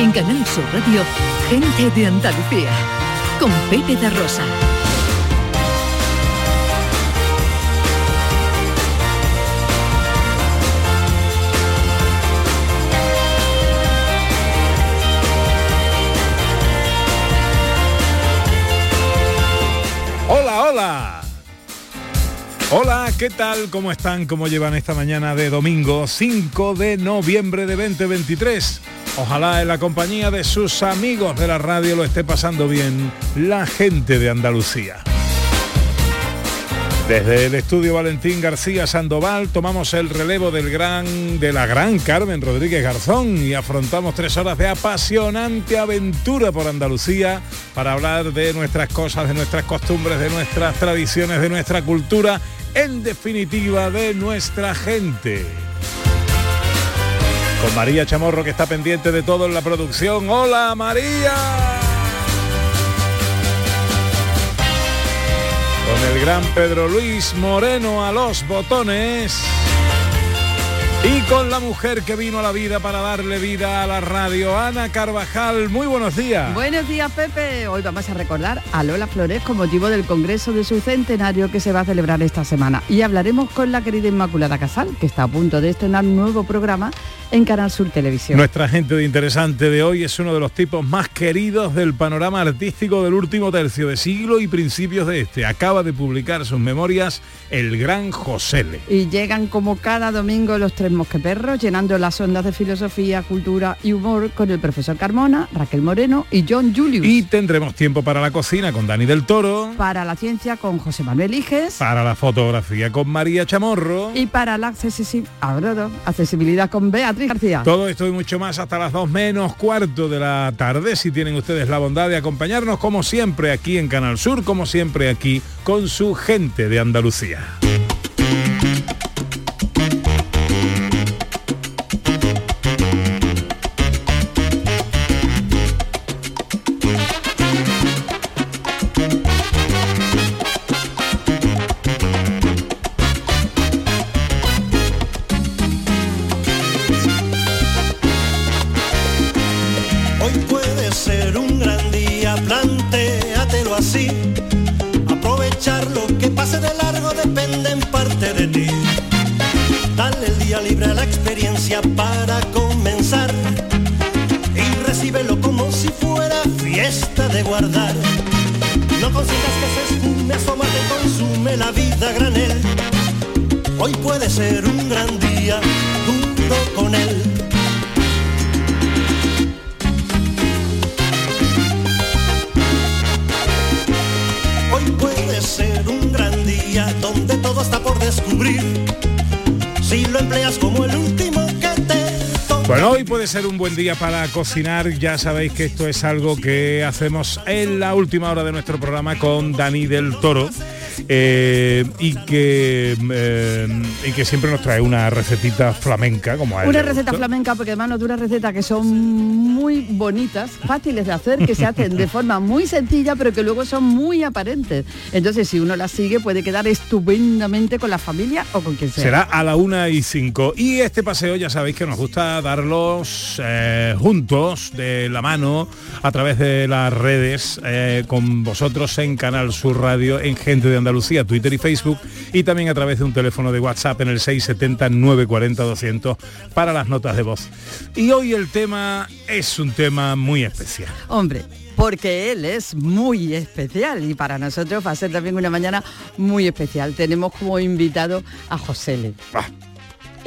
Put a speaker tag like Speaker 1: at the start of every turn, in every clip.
Speaker 1: En Canal Sur Radio, gente de Andalucía, con Pepe da Rosa.
Speaker 2: Hola, hola. Hola, ¿qué tal? ¿Cómo están? ¿Cómo llevan esta mañana de domingo 5 de noviembre de 2023? Ojalá en la compañía de sus amigos de la radio lo esté pasando bien la gente de Andalucía. Desde el estudio Valentín García Sandoval tomamos el relevo del gran, de la gran Carmen Rodríguez Garzón y afrontamos tres horas de apasionante aventura por Andalucía para hablar de nuestras cosas, de nuestras costumbres, de nuestras tradiciones, de nuestra cultura, en definitiva de nuestra gente. Con María Chamorro que está pendiente de todo en la producción. ¡Hola María! con el gran Pedro Luis Moreno a los botones y con la mujer que vino a la vida para darle vida a la radio, Ana Carvajal. Muy buenos días.
Speaker 3: Buenos días, Pepe. Hoy vamos a recordar a Lola Flores con motivo del Congreso de su centenario que se va a celebrar esta semana. Y hablaremos con la querida Inmaculada Casal, que está a punto de estrenar un nuevo programa en Canal Sur Televisión.
Speaker 2: Nuestra gente de interesante de hoy es uno de los tipos más queridos del panorama artístico del último tercio de siglo y principios de este. Acaba de publicar sus memorias el gran José
Speaker 3: Y llegan como cada domingo los tres mosqueperros, llenando las ondas de filosofía, cultura y humor con el profesor Carmona, Raquel Moreno y John Julius.
Speaker 2: Y tendremos tiempo para la cocina con Dani del Toro.
Speaker 3: Para la ciencia con José Manuel Iges.
Speaker 2: Para la fotografía con María Chamorro.
Speaker 3: Y para la accesibilidad con Beatriz García.
Speaker 2: Todo esto y mucho más hasta las 2 menos cuarto de la tarde. Si tienen ustedes la bondad de acompañarnos como siempre aquí en Canal Sur, como siempre aquí con su gente de Andalucía.
Speaker 4: Vida granel. Hoy puede ser un gran día, junto con él. Hoy puede ser un gran día donde todo está por descubrir. Si lo empleas como el último que te.
Speaker 2: Bueno, hoy puede ser un buen día para cocinar. Ya sabéis que esto es algo que hacemos en la última hora de nuestro programa con Dani del Toro. Eh, y que eh, y que siempre nos trae una recetita flamenca como a él
Speaker 3: Una receta flamenca, porque además nos da una receta que son muy bonitas, fáciles de hacer, que se hacen de forma muy sencilla, pero que luego son muy aparentes. Entonces, si uno las sigue, puede quedar estupendamente con la familia o con quien sea.
Speaker 2: Será a la una y cinco. Y este paseo ya sabéis que nos gusta darlos eh, juntos, de la mano, a través de las redes, con vosotros en Canal Sur Radio, en Gente de Andalucía, Twitter y Facebook, y también a través de un teléfono de WhatsApp en el 670-940-200 para las notas de voz. Y hoy el tema es un tema muy especial.
Speaker 3: Hombre, porque él es muy especial y para nosotros va a ser también una mañana muy especial. Tenemos como invitado a José Le.
Speaker 2: Bah,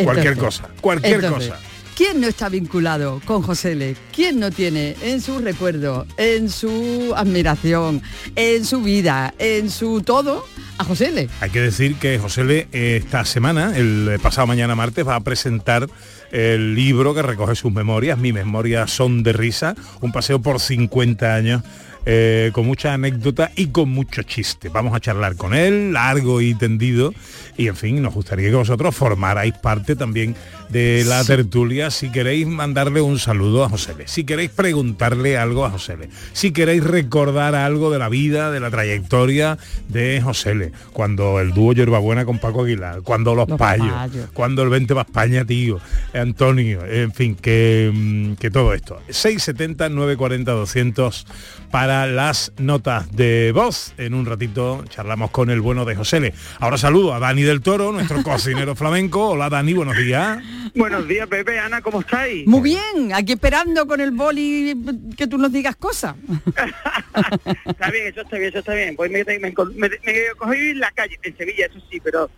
Speaker 2: cualquier cosa, cualquier cosa.
Speaker 3: ¿Quién no está vinculado con José Le? ¿Quién no tiene en su recuerdo, en su admiración, en su vida, en su todo a José Le?
Speaker 2: Hay que decir que José eh, esta semana, el pasado mañana martes, va a presentar el libro que recoge sus memorias, Mi memorias son de risa, un paseo por 50 años eh, con mucha anécdota y con mucho chiste. Vamos a charlar con él, largo y tendido, y en fin, nos gustaría que vosotros formarais parte también de la tertulia si queréis mandarle un saludo a José Le, si queréis preguntarle algo a José Le, si queréis recordar algo de la vida, de la trayectoria de José Le, cuando el dúo Yerbabuena con Paco Aguilar, cuando los,
Speaker 3: Los
Speaker 2: payos,
Speaker 3: Payos.
Speaker 2: cuando el 20 va a España, tío, Antonio, en fin, que, mm, que todo esto. 670 940 200 para las notas de voz. En un ratito charlamos con el bueno de José Le. Ahora saludo a Dani del Toro, nuestro cocinero flamenco. Hola Dani, buenos días.
Speaker 5: Buenos días, Pepe, Ana, ¿cómo estáis?
Speaker 3: Muy bien, aquí esperando con el boli que tú nos digas cosas.
Speaker 5: Está bien, eso está bien, eso está bien. Pues me, me, me, me cogí en la calle, en Sevilla, eso sí, pero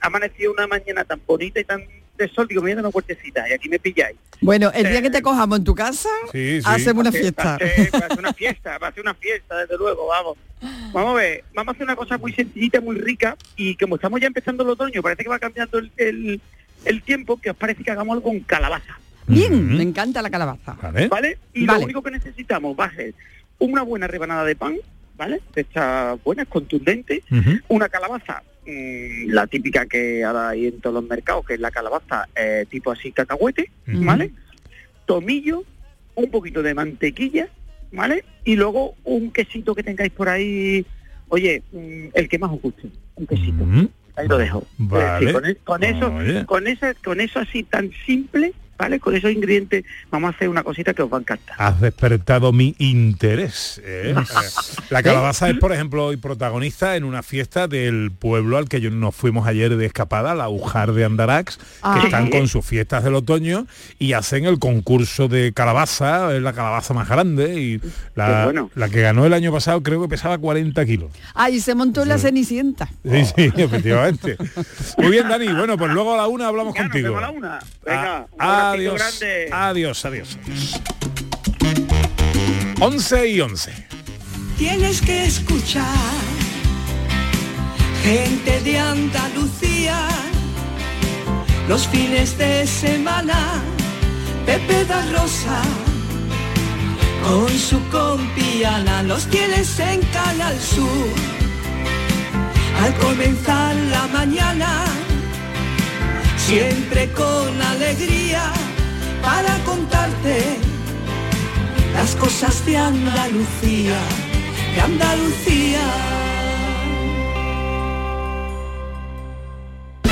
Speaker 5: ha amanecido una mañana tan bonita y tan de sol, digo, me voy a dar una vueltecita y aquí me pilláis.
Speaker 3: Bueno, el día que te cojamos en tu casa,
Speaker 2: Sí, sí.
Speaker 3: hacemos una fiesta.
Speaker 5: Va a, ser, va a ser una fiesta, va a ser una fiesta, desde luego, vamos. Vamos a ver, vamos a hacer una cosa muy sencillita, muy rica, y como estamos ya empezando el otoño, parece que va cambiando el, el, el tiempo, que os parece que hagamos algo con calabaza.
Speaker 3: Bien, me encanta la calabaza.
Speaker 2: ¿Vale?
Speaker 5: ¿vale? Y
Speaker 3: Vale.
Speaker 5: lo único que necesitamos va a ser una buena rebanada de pan, ¿vale? De estas buenas, contundentes, una calabaza, mm, la típica que ahora hay en todos los mercados, que es la calabaza eh, tipo así cacahuete. ¿vale? Tomillo, un poquito de mantequilla, ¿vale? Y luego un quesito que tengáis por ahí, oye, mm, el que más os guste, un quesito. Ahí lo dejo.
Speaker 2: Vale.
Speaker 5: Con, e- con eso,
Speaker 2: Oye.
Speaker 5: con eso, con eso así tan simple, ¿vale? Con esos ingredientes vamos a hacer una cosita que os va a encantar.
Speaker 2: Has despertado mi interés. ¿eh? La calabaza es, por ejemplo, hoy protagonista en una fiesta del pueblo al que yo- nos fuimos ayer de escapada, la Ujar de Andarax,
Speaker 3: Ah.
Speaker 2: que están con sus fiestas del otoño y hacen el concurso de calabaza, es la calabaza más grande y la,
Speaker 5: bueno.
Speaker 2: la que ganó el año pasado creo que pesaba 40 kilos.
Speaker 3: Ahí se montó la cenicienta.
Speaker 2: Sí, sí, efectivamente. Muy bien, Dani. Bueno, pues luego a la una hablamos
Speaker 5: Ya,
Speaker 2: contigo.
Speaker 5: a la una. Venga, un
Speaker 2: Ah, adiós,
Speaker 5: grande.
Speaker 2: adiós, adiós, adiós. 11 y 11.
Speaker 6: Tienes que escuchar gente de Andalucía los fines de semana. Pepe da Rosa con su compiana los tienes en Canal Sur. Al comenzar la mañana, siempre con alegría para contarte las cosas de Andalucía, de Andalucía.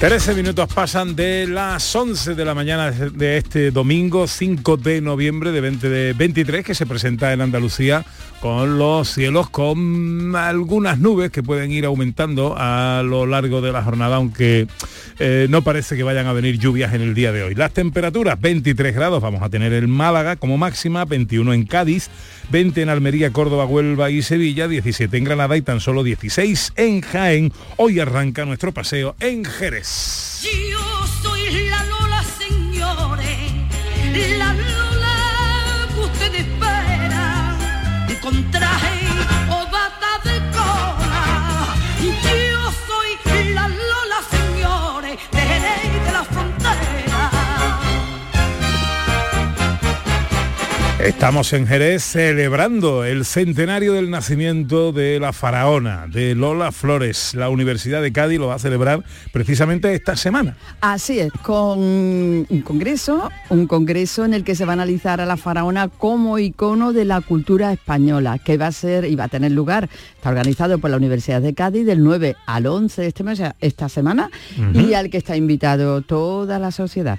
Speaker 2: 13 minutos pasan de las 11 de la mañana de este domingo 5 de noviembre de 2023 que se presenta en Andalucía con los cielos con algunas nubes que pueden ir aumentando a lo largo de la jornada, aunque eh, no parece que vayan a venir lluvias en el día de hoy. Las temperaturas 23 grados vamos a tener en Málaga como máxima, 21 en Cádiz, 20 en Almería, Córdoba, Huelva y Sevilla, 17 en Granada y tan solo 16 en Jaén. Hoy arranca nuestro paseo en Jerez.
Speaker 6: Yo soy
Speaker 2: Estamos en Jerez celebrando el centenario del nacimiento de la faraona, de Lola Flores. La Universidad de Cádiz lo va a celebrar precisamente esta semana.
Speaker 3: Así es, con un congreso, un congreso en el que se va a analizar a la faraona como icono de la cultura española, que va a ser y va a tener lugar, está organizado por la Universidad de Cádiz del 9 al 11 de este mes, esta semana, y al que está invitado toda la sociedad.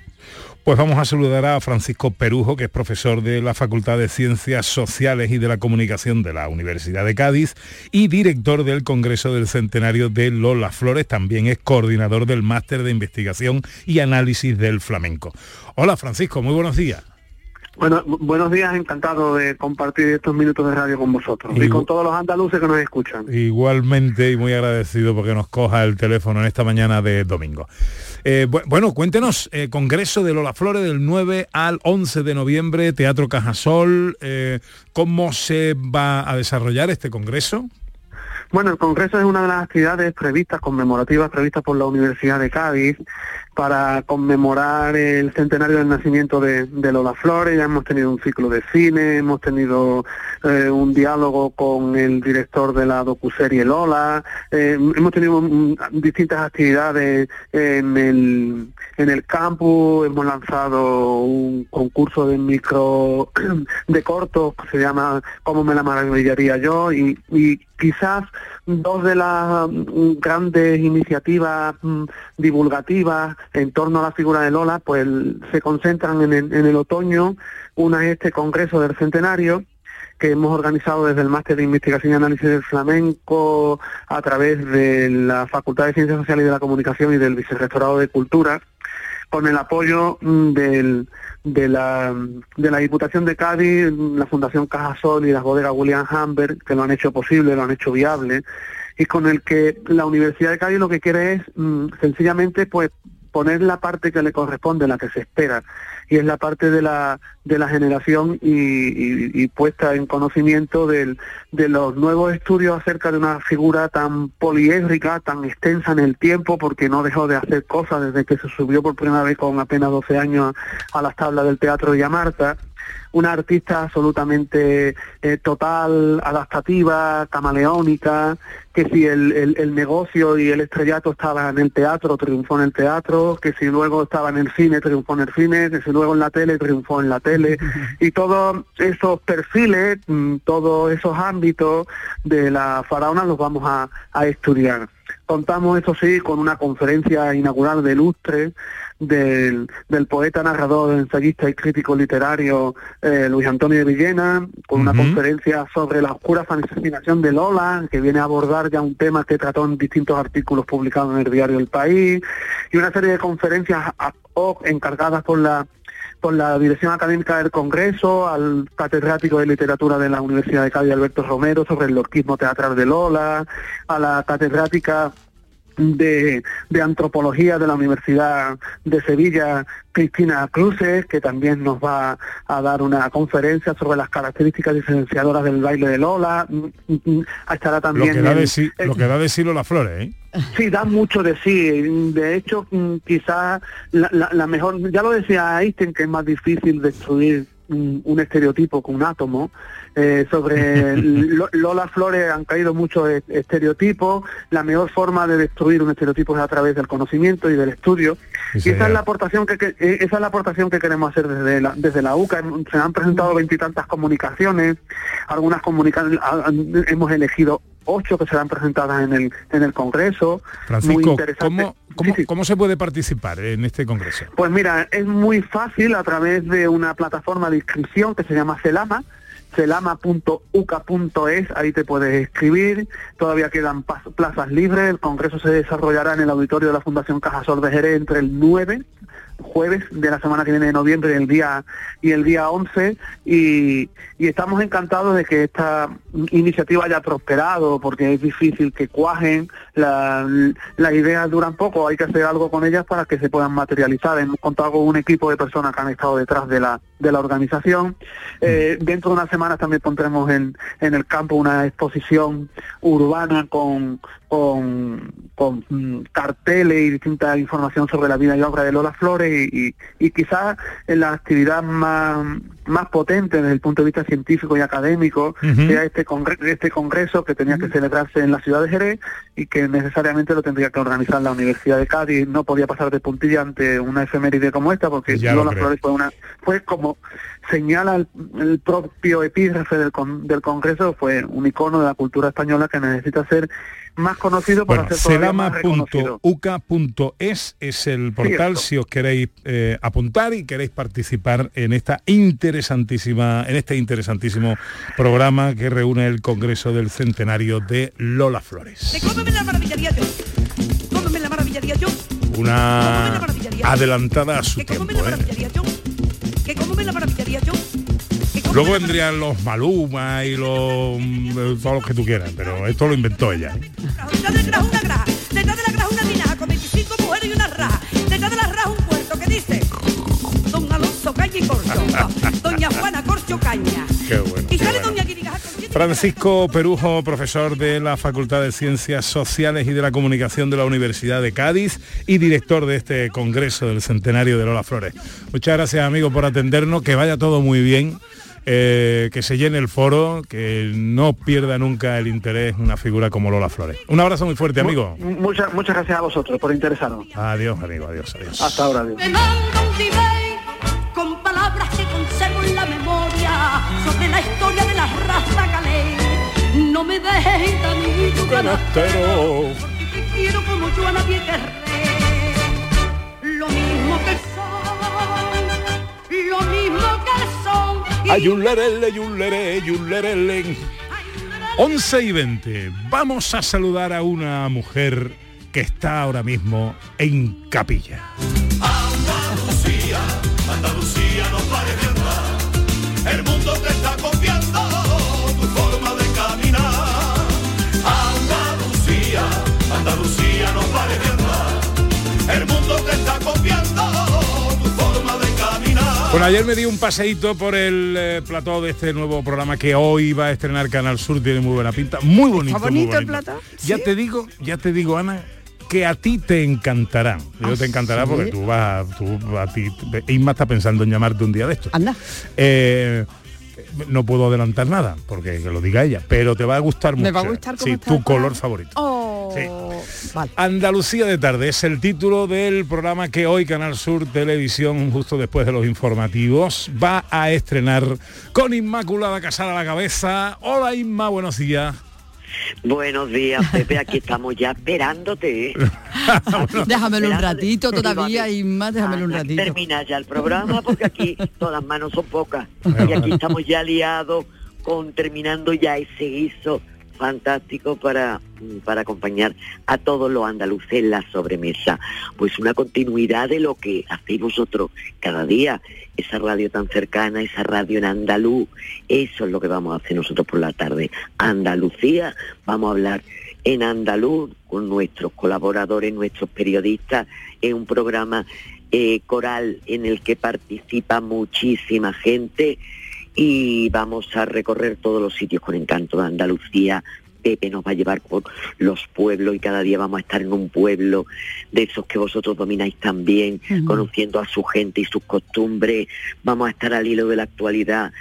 Speaker 2: Pues vamos a saludar a Francisco Perujo, que es profesor de la Facultad de Ciencias Sociales y de la Comunicación de la Universidad de Cádiz y director del Congreso del Centenario de Lola Flores. También es coordinador del Máster de Investigación y Análisis del Flamenco. Hola Francisco, muy buenos días.
Speaker 7: Bueno, bu- buenos días, encantado de compartir estos minutos de radio con vosotros y
Speaker 2: Igu-
Speaker 7: con todos los andaluces que nos escuchan.
Speaker 2: Igualmente y muy agradecido porque nos coja el teléfono en esta mañana de domingo. Eh, bu- bueno, cuéntenos, eh, Congreso de Lola Flores del 9 al 11 de noviembre, Teatro Cajasol, eh, ¿cómo se va a desarrollar este Congreso?
Speaker 7: Bueno, el Congreso es una de las actividades previstas, conmemorativas previstas por la Universidad de Cádiz para conmemorar el centenario del nacimiento de, de Lola Flores. Ya hemos tenido un ciclo de cine, hemos tenido eh, un diálogo con el director de la docuserie Lola, eh, hemos tenido distintas actividades en el, en el campus, hemos lanzado un concurso de micro, de cortos, que se llama ¿Cómo me la maravillaría yo? Y, y quizás dos de las mm, grandes iniciativas mm, divulgativas en torno a la figura de Lola, pues se concentran en el, en el otoño. Una es este Congreso del Centenario, que hemos organizado desde el Máster de Investigación y Análisis del Flamenco a través de la Facultad de Ciencias Sociales y de la Comunicación y del Vicerrectorado de Cultura, con el apoyo mm, del, de, la, de la Diputación de Cádiz, la Fundación Cajasol y las bodegas William Humbert, que lo han hecho posible, lo han hecho viable, y con el que la Universidad de Cádiz lo que quiere es mm, sencillamente pues poner la parte que le corresponde, la que se espera, y es la parte de la, de la generación y, puesta en conocimiento de los nuevos estudios acerca de una figura tan poliédrica, tan extensa en el tiempo, porque no dejó de hacer cosas desde que se subió por primera vez con apenas 12 años a, las tablas del Teatro de Yamarta una artista absolutamente eh, total, adaptativa, camaleónica, que si el, el- el negocio y el estrellato estaba en el teatro, triunfó en el teatro, que si luego estaba en el cine, triunfó en el cine, que si luego en la tele, triunfó en la tele, y todos esos perfiles, mm, todos esos ámbitos de la faraona los vamos a, a estudiar. Contamos, eso sí, con una conferencia inaugural de Lustre del, del poeta, narrador, ensayista y crítico literario eh, Luis Antonio de Villena, con una conferencia sobre la oscura fascinación de Lola, que viene a abordar ya un tema que trató en distintos artículos publicados en el diario El País, y una serie de conferencias ad hoc encargadas por la por la Dirección Académica del Congreso, al catedrático de literatura de la Universidad de Cádiz, Alberto Romero, sobre el lorquismo teatral de Lola, a la catedrática de, de antropología de la Universidad de Sevilla, Cristina Cruces, que también nos va a dar una conferencia sobre las características diferenciadoras del baile de Lola. Estará
Speaker 2: Lo
Speaker 7: también
Speaker 2: que, da de sí,
Speaker 7: el-
Speaker 2: lo que da de sí Lola Flores, ¿eh?
Speaker 7: Sí, da mucho de sí. De hecho, mm, quizás la, la- la mejor, ya lo decía Einstein, que es más difícil destruir mm, un estereotipo que un átomo. Eh, sobre Lo- Lola Flores han caído muchos e- estereotipos. La mejor forma de destruir un estereotipo es a través del conocimiento y del estudio.
Speaker 2: Sí,
Speaker 7: y esa es la aportación que, que- eh, esa es la aportación que queremos hacer desde la, desde la UCA. Se han presentado veintitantas comunicaciones, algunas comunicaciones hemos elegido ocho que serán presentadas en el, en el Congreso. muy
Speaker 2: Francisco,
Speaker 7: interesante.
Speaker 2: ¿cómo, cómo, cómo se puede participar en este congreso?
Speaker 7: Pues mira, es muy fácil a través de una plataforma de inscripción que se llama Celama, celama.uca.es, ahí te puedes escribir, todavía quedan plazas libres, el congreso se desarrollará en el auditorio de la Fundación Cajasol de Jerez entre el 9 jueves de la semana que viene de noviembre el día y el día 11 y, y estamos encantados de que esta iniciativa haya prosperado porque es difícil que cuajen la- las ideas duran poco hay que hacer algo con ellas para que se puedan materializar. Hemos contado con un equipo de personas que han estado detrás de la de la organización. Eh, dentro de unas semanas también pondremos en, en el campo una exposición urbana con con, con mm, carteles y distinta información sobre la vida y obra de Lola Flores y, y, y quizás en la actividad más, más potente desde el punto de vista científico y académico
Speaker 2: Ujú.
Speaker 7: sea este, congre- este congreso que tenía que celebrarse en la ciudad de Jerez y que necesariamente lo tendría que organizar la Universidad de Cádiz. No podía pasar de puntilla ante una efeméride como esta porque
Speaker 2: Ya
Speaker 7: Lola. Flores fue una fue como señala el, el propio epígrafe del, con- del Congreso, fue un icono de la cultura española que necesita ser más conocido para
Speaker 2: Bueno,
Speaker 7: ser todavía más reconocido.
Speaker 2: celama.uca.es es el portal si os queréis eh, apuntar y queréis participar en esta interesantísima, en este interesantísimo programa que reúne el Congreso del Centenario de Lola Flores.
Speaker 6: La. Cómeme la maravillaría yo.
Speaker 2: Una adelantada a su
Speaker 6: Que
Speaker 2: tiempo.
Speaker 6: cómeme la
Speaker 2: ¿eh?
Speaker 6: maravillaría yo. Que
Speaker 2: Luego vendrían los Maluma y los mm, todos los que tú quieras, pero esto lo inventó ella. ¿eh?
Speaker 6: Detrás del grajo una graja. Detrás de la graja una minaja con 25 mujeres y una raja. Detrás de la raja un puerto que dice Don Alonso Calle y Corcho. Doña Juana Corcho Caña.
Speaker 2: Qué bueno.
Speaker 6: Y
Speaker 2: qué
Speaker 6: sale
Speaker 2: bueno.
Speaker 6: Doña Guirigaja con
Speaker 2: Francisco Perujo, profesor de la Facultad de Ciencias Sociales y de la Comunicación de la Universidad de Cádiz y director de este Congreso del Centenario de Lola Flores. Muchas gracias, amigo, por atendernos, que vaya todo muy bien. Eh, que se llene el foro, que no pierda nunca el interés una figura como Lola Flores. Un abrazo muy fuerte, amigo.
Speaker 7: Mu- Muchas, muchas gracias a vosotros por interesarnos.
Speaker 2: Adiós, amigo, adiós, adiós.
Speaker 7: Hasta ahora, adiós.
Speaker 6: Me manda un email con palabras que conservo en la memoria sobre la historia de la raza galés. No me dejes de tu canastero, porque te quiero como yo a nadie querré. Y
Speaker 2: un lerele. 11 y 20. Vamos a saludar a una mujer que está ahora mismo en capilla.
Speaker 4: Andalucía, Andalucía no
Speaker 2: Bueno, ayer me di un paseíto por el eh, plató de este nuevo programa que hoy va a estrenar Canal Sur, tiene muy buena pinta, muy bonito. muy
Speaker 3: bonito el
Speaker 2: bonito.
Speaker 3: plató?
Speaker 2: Ya te digo, ya te digo, Ana, que a ti te encantará. Yo
Speaker 3: ¿Ah,
Speaker 2: te encantará
Speaker 3: sí?
Speaker 2: porque tú vas, a- tú a ti, Isma está pensando en llamarte un día de esto.
Speaker 3: Anda.
Speaker 2: Eh, no puedo adelantar nada, porque que lo diga ella, pero te va a gustar mucho.
Speaker 3: Me va a gustar cómo
Speaker 2: Sí, tu color favorito.
Speaker 3: Oh, vale.
Speaker 2: Andalucía de tarde es el título del programa que hoy Canal Sur Televisión, justo después de los informativos, va a estrenar con Inmaculada Casal a la cabeza. Hola Inma, buenos días.
Speaker 8: Buenos días, Pepe, aquí estamos ya esperándote. ¿eh?
Speaker 3: Déjamelo un ratito todavía más, déjamelo un ratito.
Speaker 8: Termina ya el programa porque aquí todas las manos son pocas. Y aquí estamos ya liados con terminando ya ese guiso fantástico para, para acompañar a todos los andaluces en la sobremesa. Pues una continuidad de lo que hacéis vosotros cada día, esa radio tan cercana, esa radio en andaluz, eso es lo que vamos a hacer nosotros por la tarde. Andalucía, vamos a hablar en andaluz con nuestros colaboradores, nuestros periodistas, es un programa eh, coral en el que participa muchísima gente y vamos a recorrer todos los sitios con encanto de Andalucía. Pepe nos va a llevar por los pueblos y cada día vamos a estar en un pueblo de esos que vosotros domináis también, conociendo a su gente y sus costumbres. Vamos a estar al hilo de la actualidad,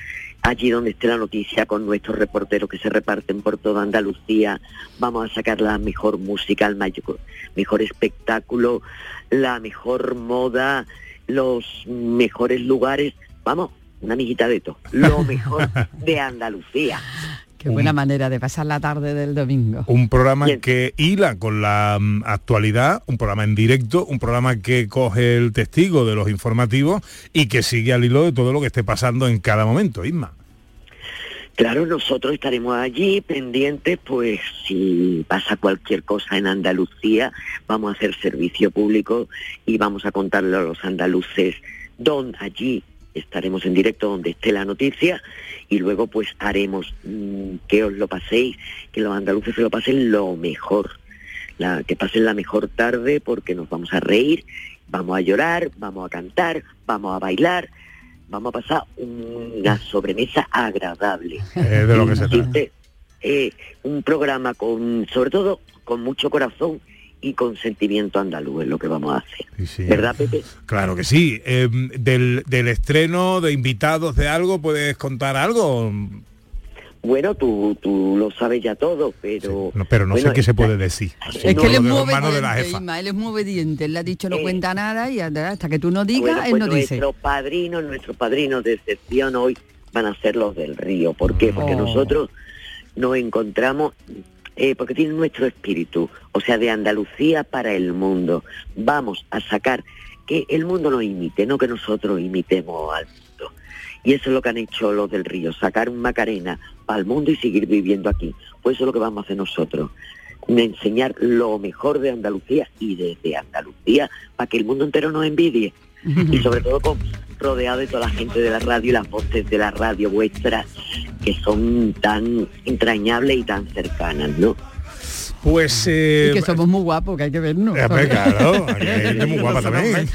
Speaker 8: allí donde esté la noticia con nuestros reporteros que se reparten por toda Andalucía. Vamos a sacar la mejor música, el mayor, mejor espectáculo, la mejor moda, los mejores lugares. Vamos, una amiguita de todo. Lo mejor de Andalucía.
Speaker 3: Qué buena manera de pasar la tarde del domingo.
Speaker 2: Un programa que hila con la mm, actualidad, un programa en directo, un programa que coge el testigo de los informativos y que sigue al hilo de todo lo que esté pasando en cada momento, Isma.
Speaker 8: Claro, nosotros estaremos allí pendientes, pues si pasa cualquier cosa en Andalucía, vamos a hacer servicio público y vamos a contarle a los andaluces donde allí estaremos en directo donde esté la noticia y luego pues haremos mm, que os lo paséis, que los andaluces se lo pasen lo mejor, la, que pasen la mejor tarde porque nos vamos a reír, vamos a llorar, vamos a cantar, vamos a bailar, vamos a pasar una sobremesa agradable.
Speaker 2: Eh, de lo que se trata.
Speaker 8: Eh, un programa con, sobre todo, con mucho corazón y con sentimiento andaluz es lo que vamos a hacer. ¿Verdad, Pepe?
Speaker 2: Claro que sí. Eh, del, del estreno, de invitados, de algo, ¿puedes contar algo?
Speaker 8: Bueno, tú, tú lo sabes ya todo, pero...
Speaker 2: No, pero no
Speaker 8: bueno,
Speaker 2: sé qué se puede decir.
Speaker 3: Es que él es muy obediente,
Speaker 2: jefa.
Speaker 3: Isma, él es muy obediente. Él le ha dicho no cuenta nada y hasta que tú no digas,
Speaker 8: Bueno,
Speaker 3: él
Speaker 8: pues
Speaker 3: no dice.
Speaker 8: nuestros padrinos, nuestros padrinos de excepción hoy van a ser los del río. ¿Por qué? Porque
Speaker 3: Oh.
Speaker 8: nosotros nos encontramos, eh, porque tienen nuestro espíritu, o sea, de Andalucía para el mundo. Vamos a sacar que el mundo nos imite, no que nosotros imitemos al mundo. Y eso es lo que han hecho los del río, sacar un Macarena para el mundo y seguir viviendo aquí. Pues eso es lo que vamos a hacer nosotros. Enseñar lo mejor de Andalucía y desde Andalucía para que el mundo entero nos envidie y sobre todo con, rodeado de toda la gente de la radio y las voces de la radio vuestras que son tan entrañables y tan cercanas, ¿no?
Speaker 2: Pues... eh,
Speaker 3: y que somos muy guapos, que hay que vernos.
Speaker 2: Eh, pues, claro, hay gente muy guapa también.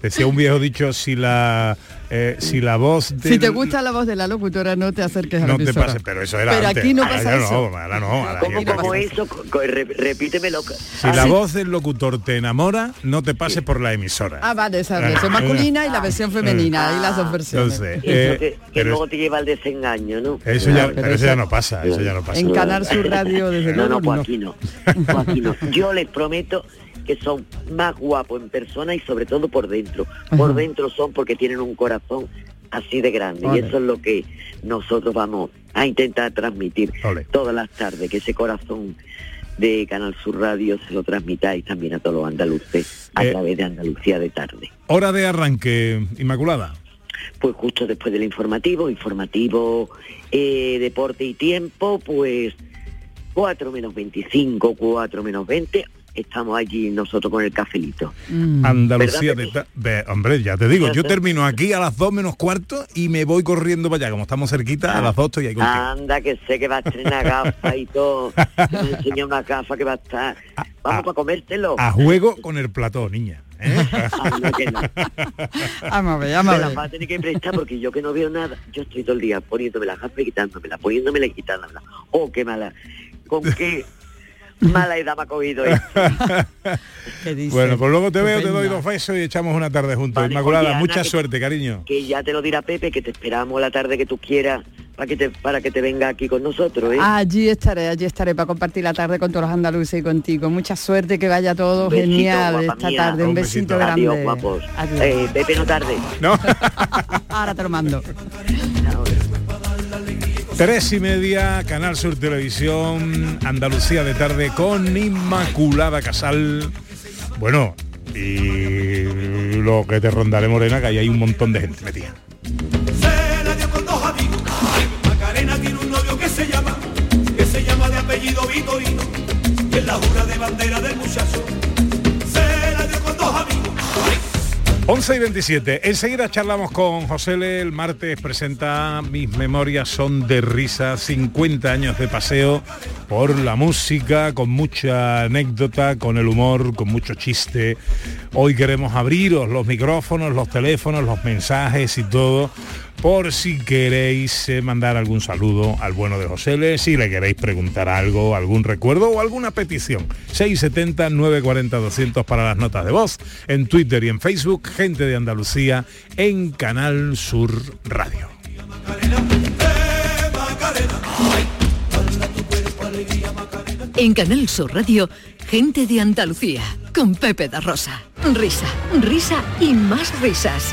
Speaker 2: Decía un viejo dicho, si la eh, si la voz
Speaker 3: Si te gusta la voz de la locutora, no te acerques a la
Speaker 2: no te
Speaker 3: emisora.
Speaker 2: pase, pero eso era
Speaker 3: Pero
Speaker 2: antes.
Speaker 3: aquí no
Speaker 2: Ahora
Speaker 3: pasa eso.
Speaker 2: No, ahora no, ahora
Speaker 8: ¿Cómo,
Speaker 2: ya-
Speaker 8: cómo eso? Repítemelo.
Speaker 2: Si la voz del locutor te enamora, no te pases por la emisora.
Speaker 3: Ah, vale, esa versión masculina y la versión femenina, y las dos versiones.
Speaker 2: Entonces, eh,
Speaker 8: que, que
Speaker 2: pero
Speaker 8: luego te lleva al desengaño, ¿no?
Speaker 2: eso ya, pero eso ya no pasa, eso ya no pasa.
Speaker 3: En Canal Sur Radio, desde
Speaker 8: No,
Speaker 3: luego,
Speaker 8: no, pues
Speaker 3: no.
Speaker 8: aquí no. Pues aquí no. Yo les prometo que son más guapos en persona y sobre todo por dentro. Por dentro son porque tienen un corazón así de grande.
Speaker 2: Ole.
Speaker 8: Y eso es lo que nosotros vamos a intentar transmitir todas las tardes, que ese corazón de Canal Sur Radio se lo transmitáis también a todos los andaluces a
Speaker 2: Eh.
Speaker 8: través de Andalucía de tarde.
Speaker 2: Hora de arranque, Inmaculada.
Speaker 8: Pues justo después del informativo, informativo, eh, deporte y tiempo, pues 4 menos 25, 4 menos 20, estamos allí nosotros con el cafelito.
Speaker 2: Andalucía
Speaker 8: ¿Verdad,
Speaker 2: de Ve, hombre, ya te digo, yo termino aquí a las 2 menos cuarto y me voy corriendo para allá. Como estamos cerquita, a las 2 estoy ahí contigo.
Speaker 8: Anda, que sé que va a estrenar gafas y todo. Me enseña una gafa que va a estar. Vamos para comértelo.
Speaker 2: A juego con el plató, niña. ¿eh?
Speaker 8: Anda, que no.
Speaker 3: Vamos a ver, vamos
Speaker 8: Me
Speaker 3: a
Speaker 8: las
Speaker 3: ver.
Speaker 8: va a tener que prestar porque yo que no veo nada, yo estoy todo el día poniéndome las gafas y quitándomela, poniéndomela y quitándomela. Oh, qué mala. ¿Con qué mala edad me ha cogido esto?
Speaker 2: Bueno, pues luego te veo, te doy dos besos y echamos una tarde juntos.
Speaker 8: Vale,
Speaker 2: Inmaculada, mucha
Speaker 8: que-
Speaker 2: suerte, cariño.
Speaker 8: Que ya te lo dirá Pepe, que te esperamos la tarde que tú quieras para que te, para que te venga aquí con nosotros, ¿eh?
Speaker 3: Allí estaré, allí estaré para compartir la tarde con todos los andaluces y contigo. Mucha suerte, que vaya todo
Speaker 8: besito,
Speaker 3: genial esta
Speaker 8: mía.
Speaker 3: tarde. Un,
Speaker 8: Un
Speaker 3: besito,
Speaker 8: besito.
Speaker 3: grande.
Speaker 8: Adiós, guapos.
Speaker 3: Adiós.
Speaker 8: Eh, Pepe, no tarde.
Speaker 2: No.
Speaker 3: Ahora te lo mando.
Speaker 2: Tres y media, Canal Sur Televisión, Andalucía de tarde con Inmaculada Casal. Bueno, y lo que te rondaré Morena, que ahí hay un montón de gente metida.
Speaker 6: Se la con dos amigos. Que se llama de apellido Vitorino, que es la jura de bandera del muchacho.
Speaker 2: 11 y 27. Enseguida charlamos con José Le. El martes presenta Mis memorias son de risa. 50 años de paseo por la música, con mucha anécdota, con el humor, con mucho chiste. Hoy queremos abriros los micrófonos, los teléfonos, los mensajes y todo. Por si queréis eh, mandar algún saludo al bueno de José Le, si le queréis preguntar algo, algún recuerdo o alguna petición. 670-940-200 para las notas de voz. En Twitter y en Facebook, Gente de Andalucía, en Canal Sur Radio.
Speaker 1: En Canal Sur Radio, gente de Andalucía, con Pepe da Rosa. Risa, risa y más risas.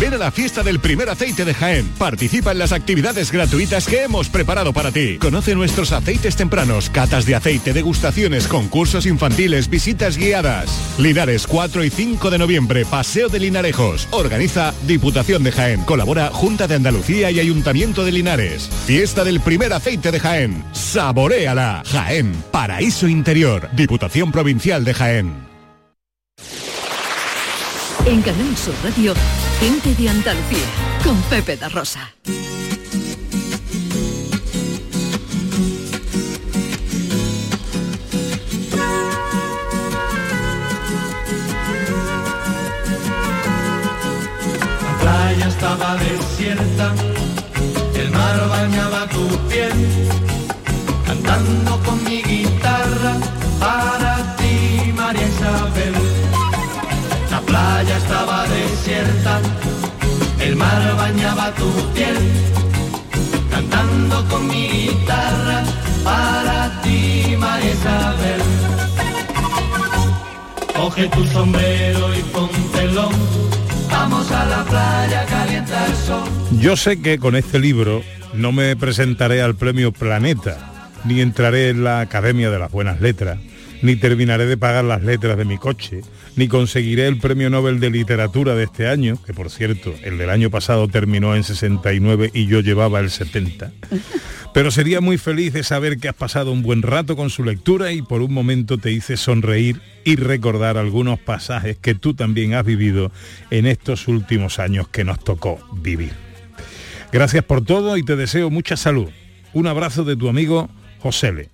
Speaker 9: Ven a la fiesta del primer aceite de Jaén. Participa en las actividades gratuitas que hemos preparado para ti. Conoce nuestros aceites tempranos, catas de aceite, degustaciones, concursos infantiles, visitas guiadas. Linares 4 y 5 de noviembre, Paseo de Linarejos. Organiza Diputación de Jaén. Colabora Junta de Andalucía y Ayuntamiento de Linares. Fiesta del primer aceite de Jaén. Saboréala. Jaén, Paraíso Interior. Diputación Provincial de Jaén.
Speaker 1: En Canal Sur Radio, gente de Andalucía, con Pepe da Rosa.
Speaker 10: La playa estaba desierta, el mar bañaba tu piel, cantando con mi guitarra para bañaba tu piel, cantando con mi guitarra para ti, María Isabel. Coge tu sombrero y póntelo, vamos a la playa, calienta el sol.
Speaker 2: Yo sé que con este libro no me presentaré al premio Planeta, ni entraré en la Academia de las Buenas Letras, ni terminaré de pagar las letras de mi coche, ni conseguiré el premio Nobel de Literatura de este año, que por cierto, el del año pasado terminó en 69 y yo llevaba el 70. Pero sería muy feliz de saber que has pasado un buen rato con su lectura y por un momento te hice sonreír y recordar algunos pasajes que tú también has vivido en estos últimos años que nos tocó vivir. Gracias por todo y te deseo mucha salud. Un abrazo de tu amigo Josele.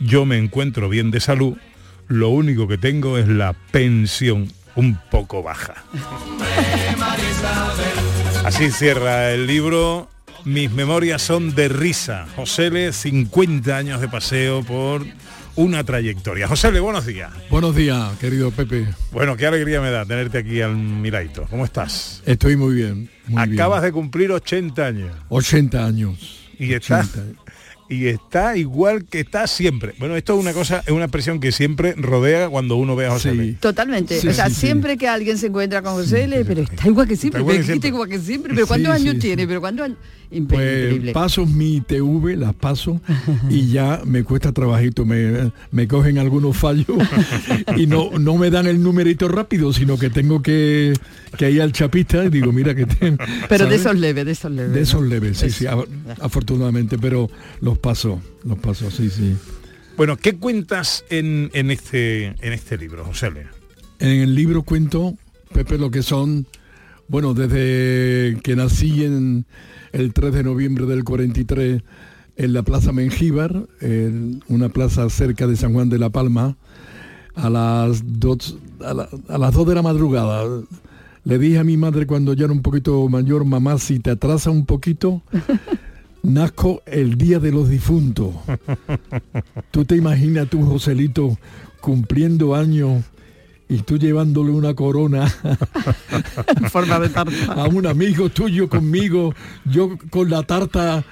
Speaker 2: Yo me encuentro bien de salud, lo único que tengo es la pensión un poco baja. Así cierra el libro. Mis memorias son de risa. Josele, 50 años de paseo por una trayectoria. Josele, buenos días.
Speaker 11: Buenos días, querido Pepe.
Speaker 2: Bueno, qué alegría me da tenerte aquí al miradito. ¿Cómo estás?
Speaker 11: Estoy muy bien. muy
Speaker 2: Acabas
Speaker 11: bien.
Speaker 2: de cumplir 80 años.
Speaker 11: 80 años.
Speaker 2: Y estás
Speaker 11: 80.
Speaker 2: Y está igual que está siempre. Bueno, esto es una cosa, es una expresión que siempre rodea cuando uno ve a José. Luis.
Speaker 3: Totalmente.
Speaker 2: Sí,
Speaker 3: o sea,
Speaker 2: sí, sí.
Speaker 3: siempre que alguien se encuentra con José L, pero está igual que siempre,
Speaker 2: Está igual que
Speaker 3: pero
Speaker 2: siempre.
Speaker 3: igual que siempre, pero ¿cuántos
Speaker 11: Sí,
Speaker 3: años
Speaker 11: sí,
Speaker 3: tiene? Pero ¿cuántos años?
Speaker 11: Pues paso mi TV, las paso y ya me cuesta trabajito, me, me cogen algunos fallos y no, no me dan el numerito rápido, sino que tengo que, que ir al chapista y digo, mira que te,
Speaker 3: Pero de esos leves, de esos leves.
Speaker 11: De esos
Speaker 3: ¿no?
Speaker 11: leves, sí,
Speaker 3: Eso.
Speaker 11: sí, afortunadamente, pero los paso, los paso, sí, sí.
Speaker 2: Bueno, ¿qué cuentas en, en este, en este libro, José Lea?
Speaker 11: En el libro cuento, Pepe, lo que son, bueno, desde que nací en el 3 de noviembre del 43 en la Plaza Mengíbar, en una plaza cerca de San Juan de la Palma, a las dos, a, la- a las 2 de la madrugada. Le dije a mi madre cuando ya era un poquito mayor, mamá, si te atrasa un poquito, nazco el día de los difuntos. Tú te imaginas tú, Joselito, cumpliendo años y tú llevándole una corona
Speaker 3: en forma de tarta
Speaker 11: a un amigo tuyo conmigo, yo con la tarta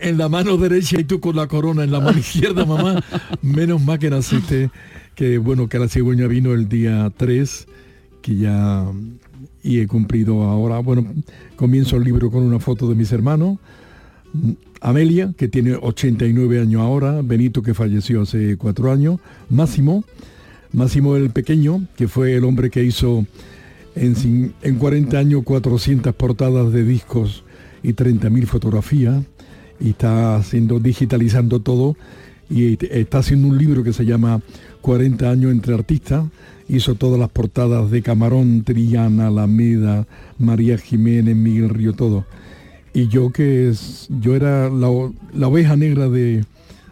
Speaker 11: en la mano derecha y tú con la corona en la mano izquierda, mamá. Menos mal que naciste, que bueno, que la cigüeña vino el día 3, que ya y he cumplido ahora. Bueno, comienzo el libro con una foto de mis hermanos. Amelia, que tiene 89 años ahora, Benito, que falleció hace cuatro años, Máximo, Máximo el Pequeño, que fue el hombre que hizo en, en 40 años 400 portadas de discos y 30.000 fotografías, y está haciendo, digitalizando todo, y está haciendo un libro que se llama 40 años entre artistas, hizo todas las portadas de Camarón, Triana, Alameda, María Jiménez, Miguel Río, todo. Y yo que es, yo era la, la oveja negra de,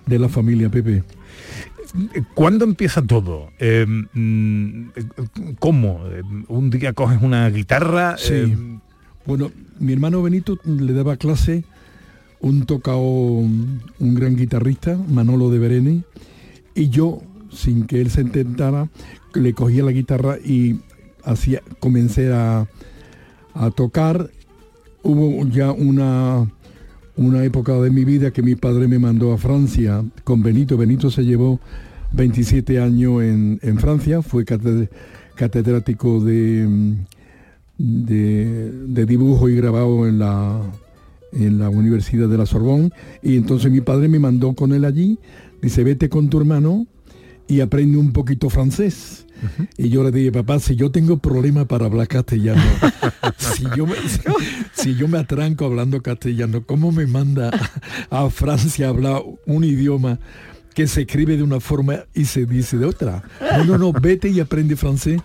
Speaker 11: de la familia Pepe.
Speaker 2: ¿Cuándo empieza todo? Eh, mm, ¿Cómo? Eh, ¿Un día coges una guitarra?
Speaker 11: Sí.
Speaker 2: Eh,
Speaker 11: Bueno, mi hermano Benito le daba clase un tocao, un gran guitarrista, Manolo de Bereni, y yo, sin que él se intentara, le cogía la guitarra y hacía, comencé a, a tocar. Hubo ya una, una época de mi vida que mi padre me mandó a Francia con Benito. Benito se llevó 27 años en, en Francia, fue cate- catedrático de, de, dibujo y grabado en la, en la Universidad de la Sorbonne. Y entonces mi padre me mandó con él allí, dice, vete con tu hermano y aprende un poquito francés. Y yo le dije, papá, si yo tengo problemas para hablar castellano, si, yo me, si, si yo me atranco hablando castellano, ¿cómo me manda a Francia a hablar un idioma que se escribe de una forma y se dice de otra? No, no, no, vete y aprende francés,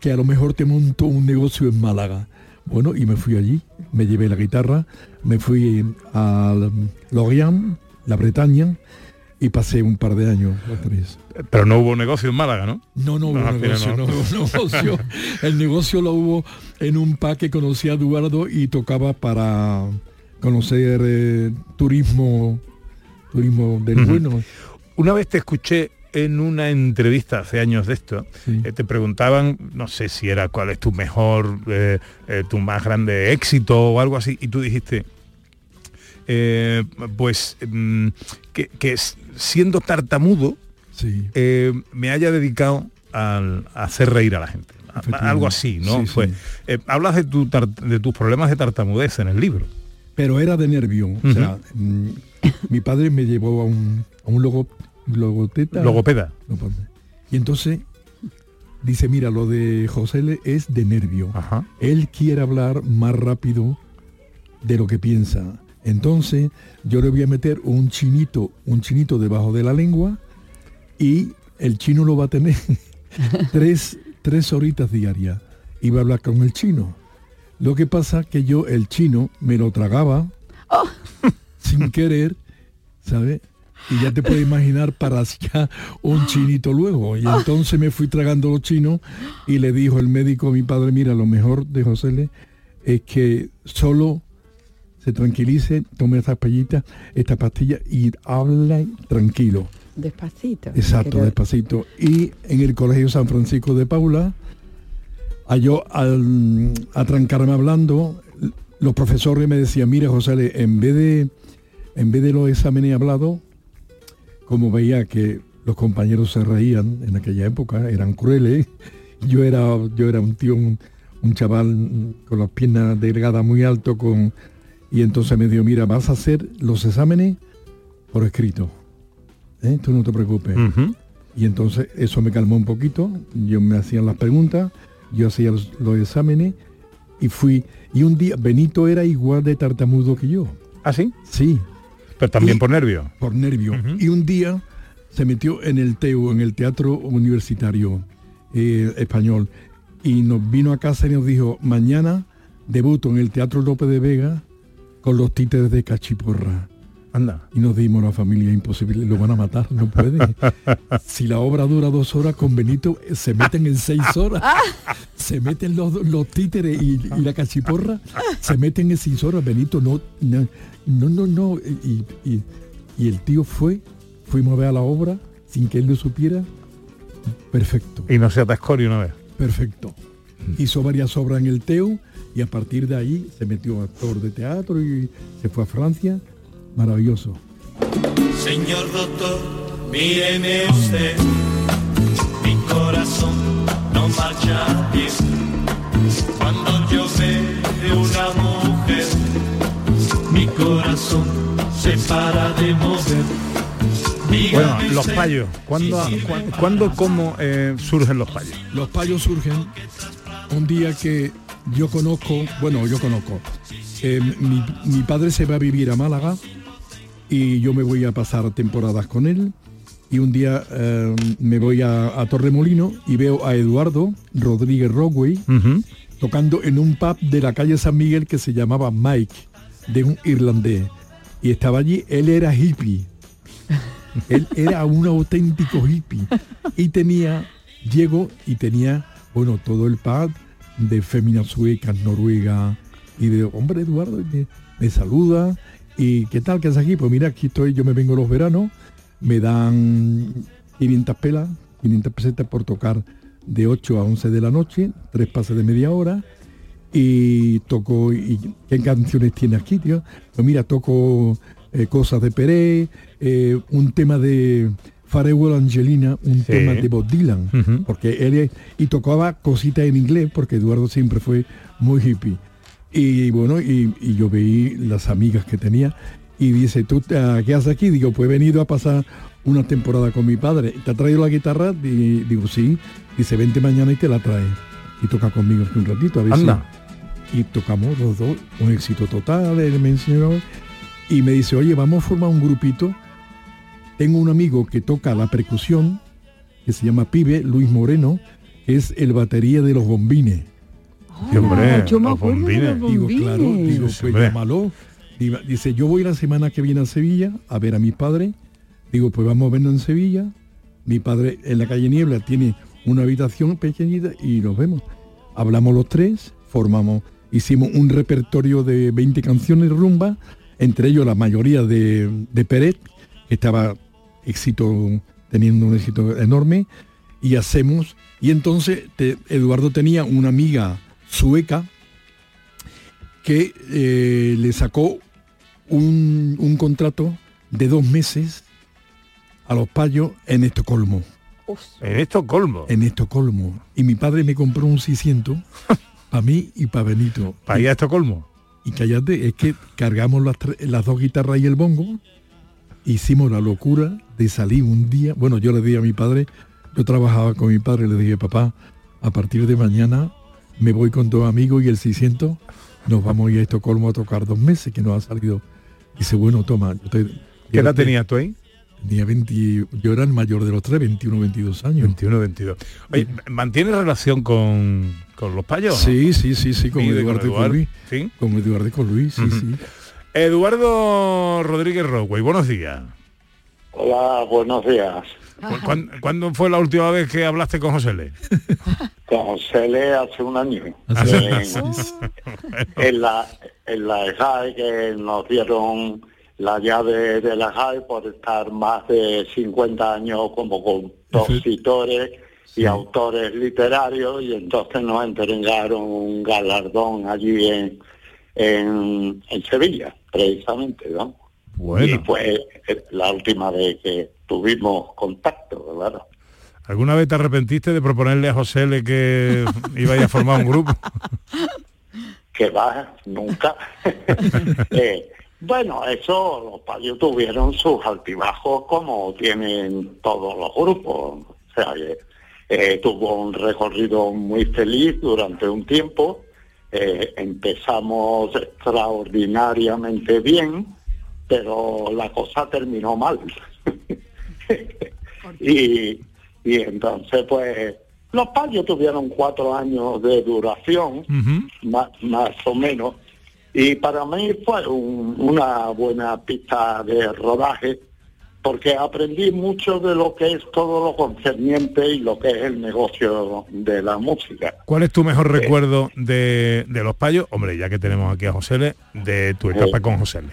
Speaker 11: que a lo mejor te monto un negocio en Málaga. Bueno, y me fui allí, me llevé la guitarra, me fui a Lorient, la Bretaña, y pasé un par de años.
Speaker 2: Pero no hubo negocio en Málaga, ¿no?
Speaker 11: No, no hubo
Speaker 2: final
Speaker 11: negocio, no hubo negocio. El negocio lo hubo en un pa que conocí a Eduardo y tocaba para conocer eh, turismo, turismo del bueno.
Speaker 2: Una vez te escuché en una entrevista hace años de esto, eh, te preguntaban, no sé si era cuál es tu mejor, eh, tu más grande éxito o algo así, y tú dijiste, eh, pues mm, que, siendo tartamudo, eh, me haya dedicado al- a hacer reír a la gente. A-. Algo así, ¿no?
Speaker 11: Sí,
Speaker 2: Fue,
Speaker 11: sí.
Speaker 2: eh, hablas de, tu de tus problemas de tartamudez en el libro.
Speaker 11: Pero era de nervio. O sea, mm, mi padre me llevó a un, a un logo, logoteta.
Speaker 2: Logopeda.
Speaker 11: Y entonces dice, mira, lo de José es de nervio. Él quiere hablar más rápido de lo que piensa. Entonces yo le voy a meter un chinito, un chinito debajo de la lengua y el chino lo va a tener tres, tres horitas diarias. Iba a hablar con el chino. Lo que pasa que yo el chino me lo tragaba sin querer, ¿sabes? Y ya te puedes imaginar para ya un chinito luego. Y entonces me fui tragando los chinos y le dijo el médico a mi padre, mira, lo mejor de José Le es que solo se tranquilice, tome esta pastilla, esta pastilla y habla tranquilo.
Speaker 3: Despacito.
Speaker 11: Exacto,
Speaker 3: Pero-
Speaker 11: despacito. Y en el Colegio San Francisco de Paula, a yo al atrancarme hablando, los profesores me decían, mira José, en vez de en vez de los exámenes hablados, como veía que los compañeros se reían en aquella época, eran crueles, yo era, yo era un tío, un, un chaval con las piernas delgadas muy alto, con y entonces me dijo, mira, vas a hacer los exámenes por escrito. ¿eh? Tú no te preocupes. Y entonces eso me calmó un poquito, yo me hacían las preguntas, yo hacía los, los exámenes y fui. Y un día Benito era igual de tartamudo que yo.
Speaker 2: ¿Ah, sí?
Speaker 11: Sí.
Speaker 2: Pero también
Speaker 11: Y-
Speaker 2: por nervio.
Speaker 11: Por nervio. Y un día se metió en el TEU, en el Teatro Universitario eh, Español, y nos vino a casa y nos dijo, mañana debuto en el Teatro López de Vega con los títeres de Cachiporra.
Speaker 2: Anda.
Speaker 11: Y nos dimos la familia imposible, lo van a matar, no puede. si la obra dura dos horas con Benito, eh, se meten en seis horas. se meten los, los títeres y, y la cachiporra, se meten en seis horas. Benito no, no, no, no, no. Y, y- y el tío fue, fuimos a ver a la obra sin que él lo supiera. Perfecto.
Speaker 2: Y no se atascó ni una vez.
Speaker 11: Perfecto. Hizo varias obras en el TEU y a partir de ahí se metió actor de teatro y se fue a Francia. Maravilloso.
Speaker 10: Señor doctor, míreme usted, mi corazón no marcha bien. Cuando yo veo una mujer, mi corazón se para de mover.
Speaker 2: Bueno, los payos. ¿Cuándo, cuándo, cómo eh, surgen los payos?
Speaker 11: Los payos surgen un día que yo conozco, bueno, yo conozco. eh, mi, mi padre se va a vivir a Málaga y yo me voy a pasar temporadas con él. Y un día eh, me voy a, a Torremolino y veo a Eduardo Rodríguez Rockway tocando en un pub de la calle San Miguel que se llamaba Mike, de un irlandés. Y estaba allí, él era hippie. Él era un auténtico hippie. Y tenía, llego y tenía, bueno, todo el pub de féminas suecas, noruega. Y de, hombre, Eduardo, me saluda. ¿Y qué tal que es aquí? Pues mira, aquí estoy, yo me vengo los veranos, me dan 500 pelas, 500 pesetas por tocar de 8 a 11 de la noche, tres pases de media hora. Y toco, y ¿qué canciones tiene aquí, tío? Pues mira, toco eh, cosas de Pérez, eh, un tema de Farewell Angelina, un
Speaker 2: Sí.
Speaker 11: tema de Bob Dylan,
Speaker 2: Ujú.
Speaker 11: porque él es- y tocaba cositas en inglés, porque Eduardo siempre fue muy hippie. Y bueno, y, y yo veí las amigas que tenía y dice, ¿tú ah, qué haces aquí? Digo, pues he venido a pasar una temporada con mi padre. ¿Te ha traído la guitarra? Di- digo, sí. Dice, vente mañana y te la traes. Y toca conmigo un ratito, a ver si-
Speaker 2: Anda.
Speaker 11: Y tocamos los dos, un éxito total, él me enseñó. Y me dice, oye, vamos a formar un grupito. Tengo un amigo que toca la percusión, que se llama Pibe, Luis Moreno, que es el batería de los bombines.
Speaker 2: Sí, hombre,
Speaker 3: yo me
Speaker 2: los bombines.
Speaker 11: Digo, claro, digo,
Speaker 2: Sí,
Speaker 11: pues llámalo. Dice, yo voy la semana que viene a Sevilla a ver a mis padres. Digo, pues vamos a vernos en Sevilla. Mi padre en la calle Niebla tiene una habitación pequeñita y nos vemos. Hablamos los tres, formamos, hicimos un repertorio de 20 canciones rumba, entre ellos la mayoría de, de Peret, que estaba éxito, teniendo un éxito enorme, y hacemos, y entonces te- Eduardo tenía una amiga sueca que eh, le sacó un, un contrato de dos meses a los payos en Estocolmo.
Speaker 2: En Estocolmo.
Speaker 11: En Estocolmo. Y mi padre me compró un 600 para mí y para Benito.
Speaker 2: Para ir a Estocolmo.
Speaker 11: Y cállate, es que cargamos las, las dos guitarras y el bongo. Hicimos la locura de salir un día. Bueno, yo le dije a mi padre, yo trabajaba con mi padre, le dije, papá, a partir de mañana me voy con dos amigos y el 600 nos vamos a ir a Estocolmo a tocar dos meses, que nos ha salido. Dice, bueno, toma. Yo te-
Speaker 2: ¿Qué edad
Speaker 11: te-
Speaker 2: tenías tú ahí?
Speaker 11: Tenía 20, yo era el mayor de los tres, 21, 22 años.
Speaker 2: 21, 22. Oye, ¿mantienes relación con, con los payos?
Speaker 11: Sí, sí, sí, sí, con Eduardo y con. Luis.
Speaker 2: ¿Sí?
Speaker 11: Con Eduardo y con Luis, sí,
Speaker 2: Ujú.
Speaker 11: sí.
Speaker 2: Eduardo Rodríguez Rockway, buenos días.
Speaker 12: Hola, buenos días.
Speaker 2: ¿Cu- cuán- ¿Cuándo fue la última vez que hablaste con José Le?
Speaker 12: Con Cele hace un año. En, en la en la EJAE que nos dieron la llave de la EJAE por estar más de 50 años como compositores y autores literarios y entonces nos entregaron un galardón allí en, en, en Sevilla, precisamente, ¿no?
Speaker 2: Bueno.
Speaker 12: Y fue eh, la última vez que tuvimos contacto, claro.
Speaker 2: ¿Alguna vez te arrepentiste de proponerle a José Le que iba a formar un grupo?
Speaker 12: que va nunca. Eh, bueno, eso los payos tuvieron sus altibajos como tienen todos los grupos. O sea, eh, tuvo un recorrido muy feliz durante un tiempo. Empezamos extraordinariamente bien, pero la cosa terminó mal. y, y entonces pues los payos tuvieron cuatro años de duración, más, más o menos, y para mí fue un- una buena pista de rodaje porque aprendí mucho de lo que es todo lo concerniente y lo que es el negocio de la música.
Speaker 2: ¿Cuál es tu mejor recuerdo de, de los payos? Hombre, ya que tenemos aquí a José de tu etapa
Speaker 12: Sí.
Speaker 2: con José L.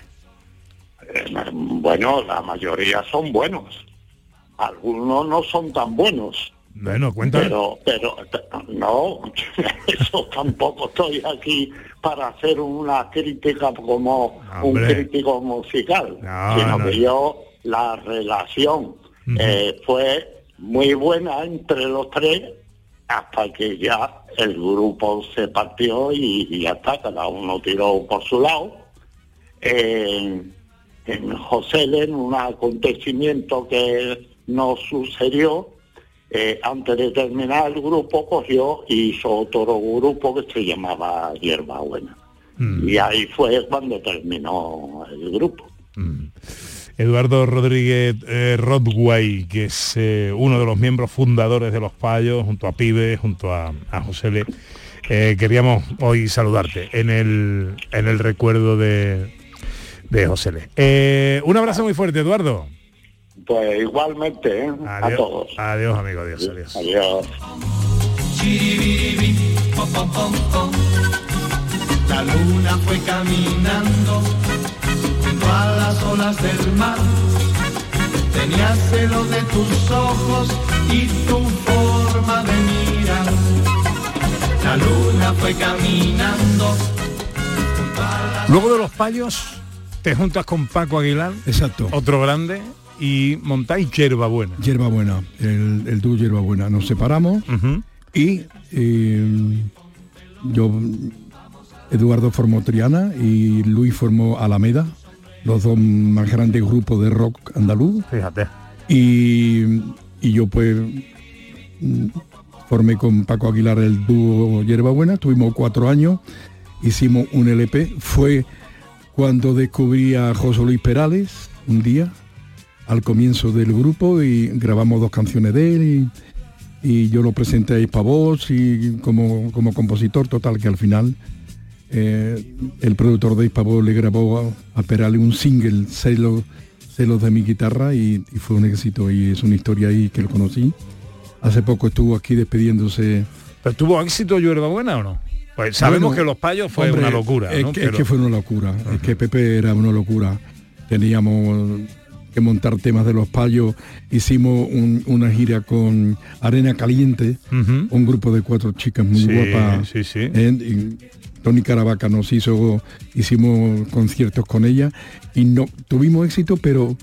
Speaker 12: Eh, Bueno, la mayoría son buenos. Algunos no son tan buenos.
Speaker 2: Bueno, cuéntame.
Speaker 12: Pero, pero no, eso tampoco estoy aquí para hacer una crítica como un crítico musical,
Speaker 2: No,
Speaker 12: sino
Speaker 2: no.
Speaker 12: que yo la relación eh, fue muy buena entre los tres hasta que ya el grupo se partió y, y ya está, cada uno tiró por su lado. En, en José en un acontecimiento que nos sucedió, eh, antes de terminar el grupo cogió y hizo otro grupo que se llamaba Hierba Buena. Y ahí fue cuando terminó el grupo.
Speaker 2: Eduardo Rodríguez eh, Rodway, que es eh, uno de los miembros fundadores de Los Payos, junto a Pibe, junto a, a José Le. Eh, queríamos hoy saludarte en el, en el recuerdo de, de José Le. Eh, un abrazo muy fuerte, Eduardo.
Speaker 12: Pues igualmente, ¿eh? a
Speaker 2: Adiós,
Speaker 12: todos.
Speaker 2: adiós amigo, adiós, adiós.
Speaker 12: Adiós.
Speaker 10: La luna fue caminando junto a las olas del mar. Tenía celo de tus ojos y tu forma de mirar. La luna fue caminando.
Speaker 2: Luego de Los Payos, te juntas con Paco Aguilar,
Speaker 11: Exacto.
Speaker 2: otro grande, y montáis Yerba Buena.
Speaker 11: Hierba Buena, el, el dúo Hierba Buena. Nos separamos y eh, yo, Eduardo formó Triana y Luis formó Alameda, los dos más grandes grupos de rock andaluz.
Speaker 2: Fíjate.
Speaker 11: Y, y yo pues mm, formé con Paco Aguilar el dúo Hierba Buena, tuvimos cuatro años, hicimos un LP, fue cuando descubrí a José Luis Perales un día, al comienzo del grupo, y grabamos dos canciones de él, y, yo lo presenté a Hispavoz y como, como compositor total, que al final eh, el productor de Hispavoz le grabó a, Perales un single, Celos, Celos de mi guitarra, y, y fue un éxito, y es una historia ahí que lo conocí. Hace poco estuvo aquí despidiéndose
Speaker 2: ¿Pero tuvo éxito Yerba Buena o no? Pues sabemos
Speaker 11: Bueno,
Speaker 2: que Los Payos fue
Speaker 11: hombre,
Speaker 2: una locura,
Speaker 11: Es, que, es
Speaker 2: Pero-
Speaker 11: que fue una locura. Es que Pepe era una locura. Teníamos que montar temas de los payos. Hicimos un- una gira con Arena Caliente, un grupo de cuatro chicas muy
Speaker 2: Sí,
Speaker 11: guapas.
Speaker 2: sí, sí.
Speaker 11: Eh, Tony Caravaca nos hizo, hicimos conciertos con ella y no tuvimos éxito, pero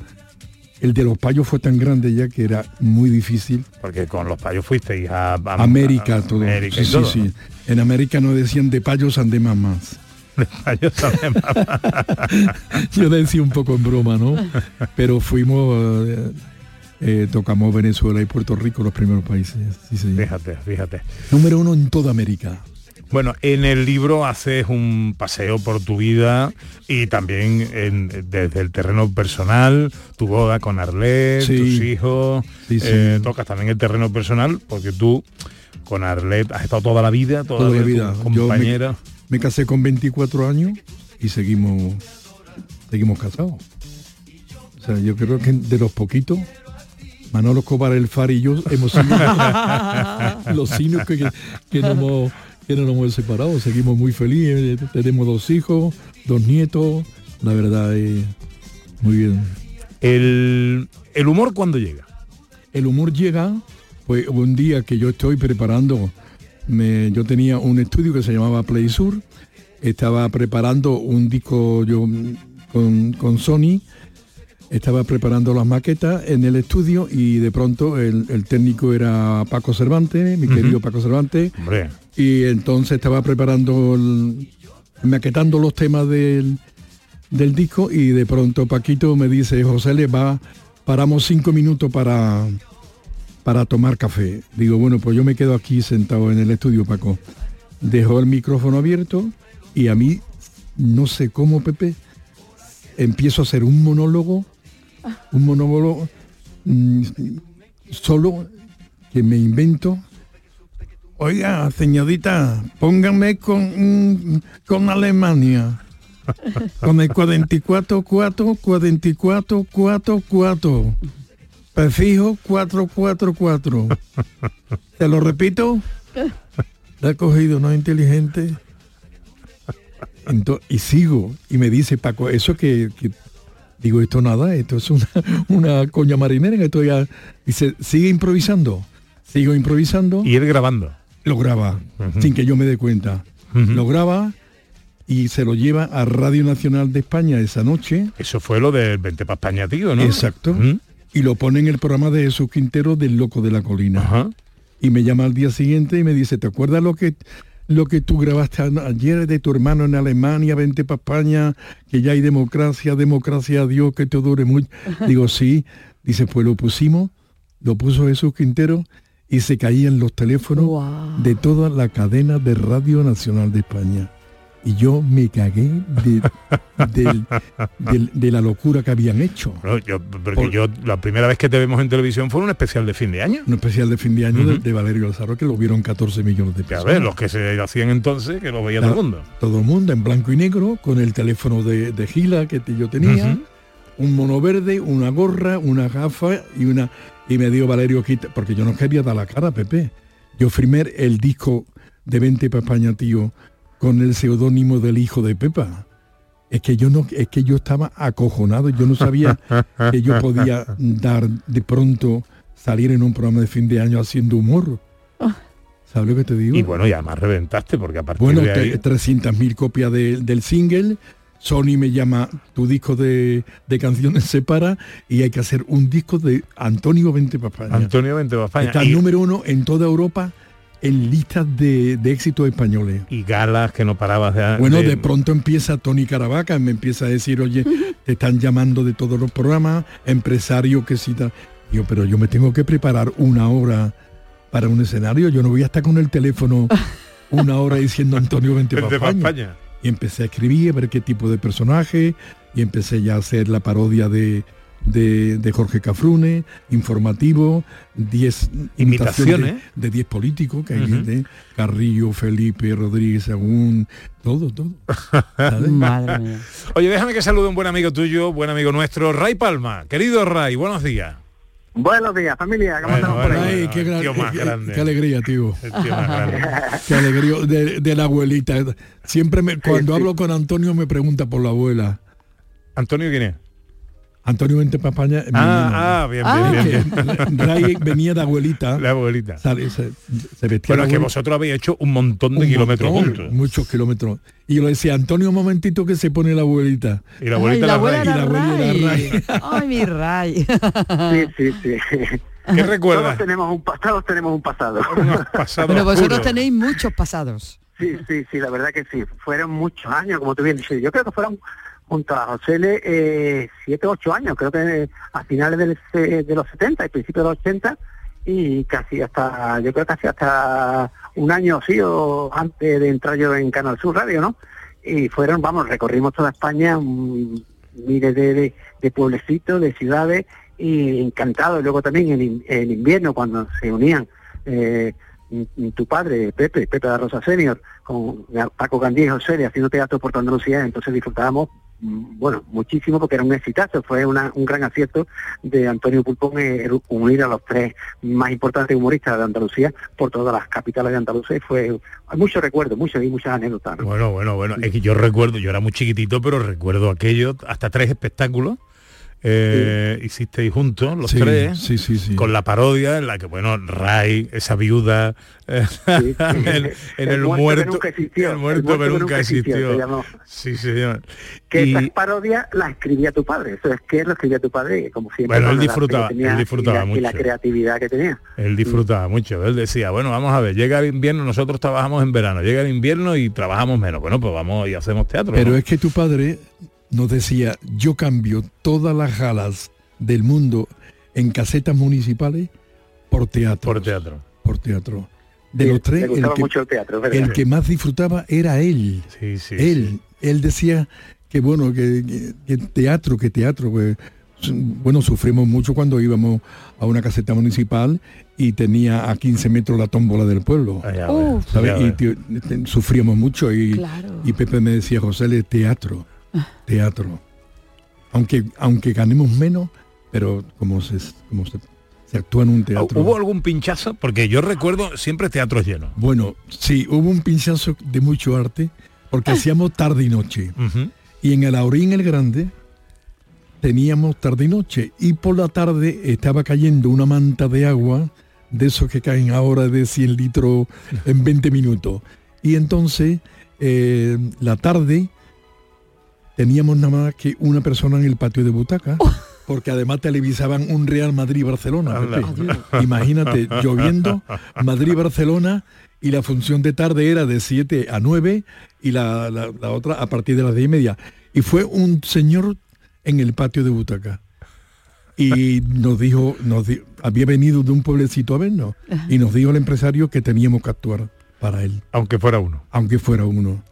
Speaker 11: el de los payos fue tan grande ya que era muy difícil.
Speaker 2: Porque con Los Payos fuisteis a, a-
Speaker 11: América,
Speaker 2: a-
Speaker 11: todo.
Speaker 2: América
Speaker 11: sí,
Speaker 2: y
Speaker 11: sí,
Speaker 2: todo,
Speaker 11: sí. En América no decían de payos ande más.
Speaker 2: De Payos además.
Speaker 11: Yo decía un poco en broma, ¿no? Pero fuimos, eh, eh, tocamos Venezuela y Puerto Rico, los primeros países. Sí, sí.
Speaker 2: Fíjate, fíjate.
Speaker 11: Número uno en toda América.
Speaker 2: Bueno, en el libro haces un paseo por tu vida y también en- desde el terreno personal, tu boda con Arlet,
Speaker 11: Sí.
Speaker 2: tus hijos,
Speaker 11: Sí, sí.
Speaker 2: eh, tocas también el terreno personal porque tú con Arlet has estado toda la vida, toda,
Speaker 11: Toda la vida. Yo me-
Speaker 2: compañera.
Speaker 11: Me, casé con 24 años y seguimos, seguimos casados. O sea, yo creo que de los poquitos, Manolo Escobar, el Far y yo hemos sido los signos que, que, que no hemos, que no nos hemos separado. Seguimos muy felices, tenemos dos hijos, dos nietos, la verdad es muy bien.
Speaker 2: El, el humor cuando llega.
Speaker 11: El humor llega, pues un día que yo estoy preparando, me- yo tenía un estudio que se llamaba Play Sur, estaba preparando un disco yo con, con Sony, estaba preparando las maquetas en el estudio y de pronto el, el técnico era Paco Cervantes, mi querido Paco Cervantes,
Speaker 2: Hombre.
Speaker 11: y entonces estaba preparando, el- maquetando los temas del, del disco y de pronto Paquito me dice, José le va, paramos cinco minutos para, para tomar café. Digo, bueno, pues yo me quedo aquí sentado en el estudio, Paco. Dejó el micrófono abierto y a mí, no sé cómo, Pepe, empiezo a hacer un monólogo, un monólogo, mm, solo que me invento. Oiga, señorita, póngame con, mm, con Alemania. Con el 44, 4, 44, 4, 4. Prefijo 444. ¿Te lo repito? La he cogido, ¿no? Inteligente. Ento- y sigo. Y me dice Paco, eso que, que- digo, esto nada, esto es una, una coña marinera. que Esto ya, dice, sigue improvisando. Sigo improvisando.
Speaker 2: Y él grabando.
Speaker 11: Lo graba, sin que yo me dé cuenta. Lo graba y se lo lleva a Radio Nacional de España esa noche.
Speaker 2: Eso fue lo del 20 para España, tío, ¿no?
Speaker 11: Exacto. Y lo pone en el programa de Jesús Quintero del Loco de la Colina. Y me llama al día siguiente y me dice, ¿te acuerdas lo que lo que tú grabaste ayer de tu hermano en Alemania, vente para España, que ya hay democracia, democracia a Dios, que te dure mucho? Digo, sí. Dice, pues lo pusimos, lo puso Jesús Quintero y se caían los teléfonos de toda la cadena de Radio Nacional de España. Y yo me cagué de, del- del- de la locura que habían hecho.
Speaker 2: Yo- porque yo la primera vez que te vemos en televisión fue un especial de fin de año.
Speaker 11: Un especial de fin de año de- Valerio Alzaro que lo vieron 14 millones de
Speaker 2: A
Speaker 11: personas.
Speaker 2: ver, los que se hacían entonces, que lo veía todo el mundo.
Speaker 11: Todo el mundo en blanco y negro, con el teléfono de, de Gila que yo tenía, un mono verde, una gorra, una gafa y una y me dio Valerio quita, porque yo no quería dar la cara, Pepe. Yo firmé el disco de Vente para España, tío, con el seudónimo del hijo de Pepa. Es que yo no, es que yo estaba acojonado, yo no sabía que yo podía dar de pronto salir en un programa de fin de año haciendo humor. ¿Sabes lo que te digo?
Speaker 2: Y bueno, y además reventaste, porque a partir
Speaker 11: Bueno,
Speaker 2: de ahí...
Speaker 11: te- 300.000 copias de- del single. Sony me llama, tu disco de, de canciones se para y hay que hacer un disco de Antonio Vente para España.
Speaker 2: Antonio Vente para España.
Speaker 11: Está
Speaker 2: Y-
Speaker 11: número uno en toda Europa en listas de, de éxitos españoles.
Speaker 2: y galas que no parabas de...
Speaker 11: Bueno,
Speaker 2: de-
Speaker 11: de pronto empieza Tony Caravaca, me empieza a decir, oye, te están llamando de todos los programas, empresario que cita. Yo, pero yo me tengo que preparar una hora para un escenario, yo no voy a estar con el teléfono una hora diciendo Antonio Vente para
Speaker 2: pa'
Speaker 11: España.
Speaker 2: España.
Speaker 11: Y empecé a escribir, a ver qué tipo de personaje, y empecé ya a hacer la parodia de, de, de Jorge Cafrune, informativo, 10 imitaciones de 10 políticos, que hay gente, Carrillo, Felipe, Rodríguez, Agún, todo, todo. ¿sabes?
Speaker 3: Madre mía.
Speaker 2: Oye, déjame que salude a un buen amigo tuyo, buen amigo nuestro, Ray Palma. Querido Ray, buenos días.
Speaker 7: Buenos días, familia. ¿Cómo
Speaker 2: Bueno,
Speaker 7: estamos por ahí?
Speaker 2: Bueno,
Speaker 11: qué,
Speaker 2: el
Speaker 11: gran-
Speaker 2: tío más
Speaker 11: qué-
Speaker 2: grande.
Speaker 11: qué alegría, tío.
Speaker 2: El tío más grande.
Speaker 11: Qué alegría de, de la abuelita. Siempre me, cuando
Speaker 7: sí.
Speaker 11: hablo con Antonio me pregunta por la abuela.
Speaker 2: ¿Antonio quién es?
Speaker 11: Antonio Vente para España. es mi
Speaker 2: Ah, ah, bien, bien, bien, bien.
Speaker 11: Ray venía de abuelita.
Speaker 2: La abuelita.
Speaker 11: Sale, se, se vestía la
Speaker 2: es que vosotros habéis hecho un montón de
Speaker 11: un
Speaker 2: kilómetros
Speaker 11: montón,
Speaker 2: juntos.
Speaker 11: Muchos kilómetros. Y yo le decía, Antonio, un momentito que se pone la abuelita.
Speaker 2: Y la abuelita
Speaker 3: Ay, la
Speaker 2: la
Speaker 3: abuela
Speaker 2: Ray.
Speaker 11: Y la
Speaker 3: Ray.
Speaker 11: Ray.
Speaker 3: Ay, mi Ray.
Speaker 7: Sí, sí, sí.
Speaker 2: ¿Qué
Speaker 7: Todos
Speaker 2: recuerdas?
Speaker 7: tenemos un, pa- todos tenemos un pasado.
Speaker 3: Pero vosotros
Speaker 2: oscuros.
Speaker 3: tenéis muchos pasados.
Speaker 7: Sí, sí, sí, la verdad que sí. Fueron muchos años, como tú bien dices. Yo creo que fueron junto a José eh, siete, ocho años, creo que eh, a finales del, se- de los 70 y principios de los 80 y casi hasta, yo creo casi hasta un año sí o antes de entrar yo en Canal Sur Radio, ¿no? Y fueron, vamos, recorrimos toda España, mm, miles de, de, pueblecitos, de ciudades y encantado. Luego también en, en invierno cuando se unían eh, m- m- tu padre, Pepe, Pepe de Rosa Senior, con Paco Gandía y José haciendo teatro por Andalucía, entonces disfrutábamos, mm, bueno, muchísimo porque era un exitazo, fue una- un gran acierto de Antonio Pulpón eh, unir a los tres más importantes humoristas de Andalucía por todas las capitales de Andalucía y fue hay muchos recuerdos, muchos y muchas anécdotas. ¿no?
Speaker 2: Bueno, bueno, bueno. Es que yo recuerdo, yo era muy chiquitito, pero recuerdo aquello, hasta tres espectáculos. Eh, hicisteis juntos los
Speaker 11: Sí,
Speaker 2: tres
Speaker 11: sí, sí, sí.
Speaker 2: con la parodia en la que bueno Ray esa viuda eh, en, el,
Speaker 7: El muerto
Speaker 2: muerto
Speaker 7: que nunca existió,
Speaker 2: el muerto que nunca existió, sí señor
Speaker 7: que
Speaker 2: Y-
Speaker 7: esas parodias las escribía tu padre, eso es que lo escribía tu padre, como siempre.
Speaker 2: Bueno, él disfrutaba-
Speaker 7: tenía
Speaker 2: él disfrutaba
Speaker 7: y la, y la
Speaker 2: mucho.
Speaker 7: creatividad que tenía.
Speaker 2: Él disfrutaba mucho. Él decía, bueno, vamos a ver, llega el invierno, nosotros trabajamos en verano, llega el invierno y trabajamos menos. Bueno, pues vamos y hacemos teatro.
Speaker 11: Pero
Speaker 2: ¿no?
Speaker 11: es que tu padre nos decía, yo cambio todas las galas del mundo en casetas municipales por teatro.
Speaker 2: Por teatro.
Speaker 11: Por teatro. De
Speaker 7: Sí,
Speaker 11: los tres, el que,
Speaker 7: mucho el teatro, es verdad.
Speaker 11: el que más disfrutaba era él.
Speaker 2: Sí, sí,
Speaker 11: él. Él decía que bueno, que, que- que teatro, que teatro, pues, bueno, sufrimos mucho cuando íbamos a una caseta municipal y tenía a 15 metros la tómbola del pueblo.
Speaker 2: Uf.
Speaker 11: ¿sabes?
Speaker 2: Ya
Speaker 11: Y te- sufríamos mucho y,
Speaker 3: Claro.
Speaker 11: y Pepe me decía, José, le teatro, teatro. Aunque, aunque ganemos menos, pero como se, como se, se actúa en un teatro.
Speaker 2: ¿Hubo algún pinchazo? Porque yo recuerdo siempre teatros llenos.
Speaker 11: Bueno, sí, hubo un pinchazo de mucho arte, porque hacíamos tarde y noche. Y en el Aurín el Grande teníamos tarde y noche. Y por la tarde estaba cayendo una manta de agua, de esos que caen ahora de 100 litros en 20 minutos. Y entonces, eh, la tarde, teníamos nada más que una persona en el patio de butaca. Porque además televisaban un Real Madrid-Barcelona. Imagínate, lloviendo, Madrid-Barcelona, y la función de tarde era de 7 a 9 y la, la- la otra a partir de las 10 y media. Y fue un señor en el patio de butaca. Y nos dijo, nos di- había venido de un pueblecito a vernos, y nos dijo el empresario que teníamos que actuar para él.
Speaker 2: Aunque fuera uno.
Speaker 11: Aunque fuera uno.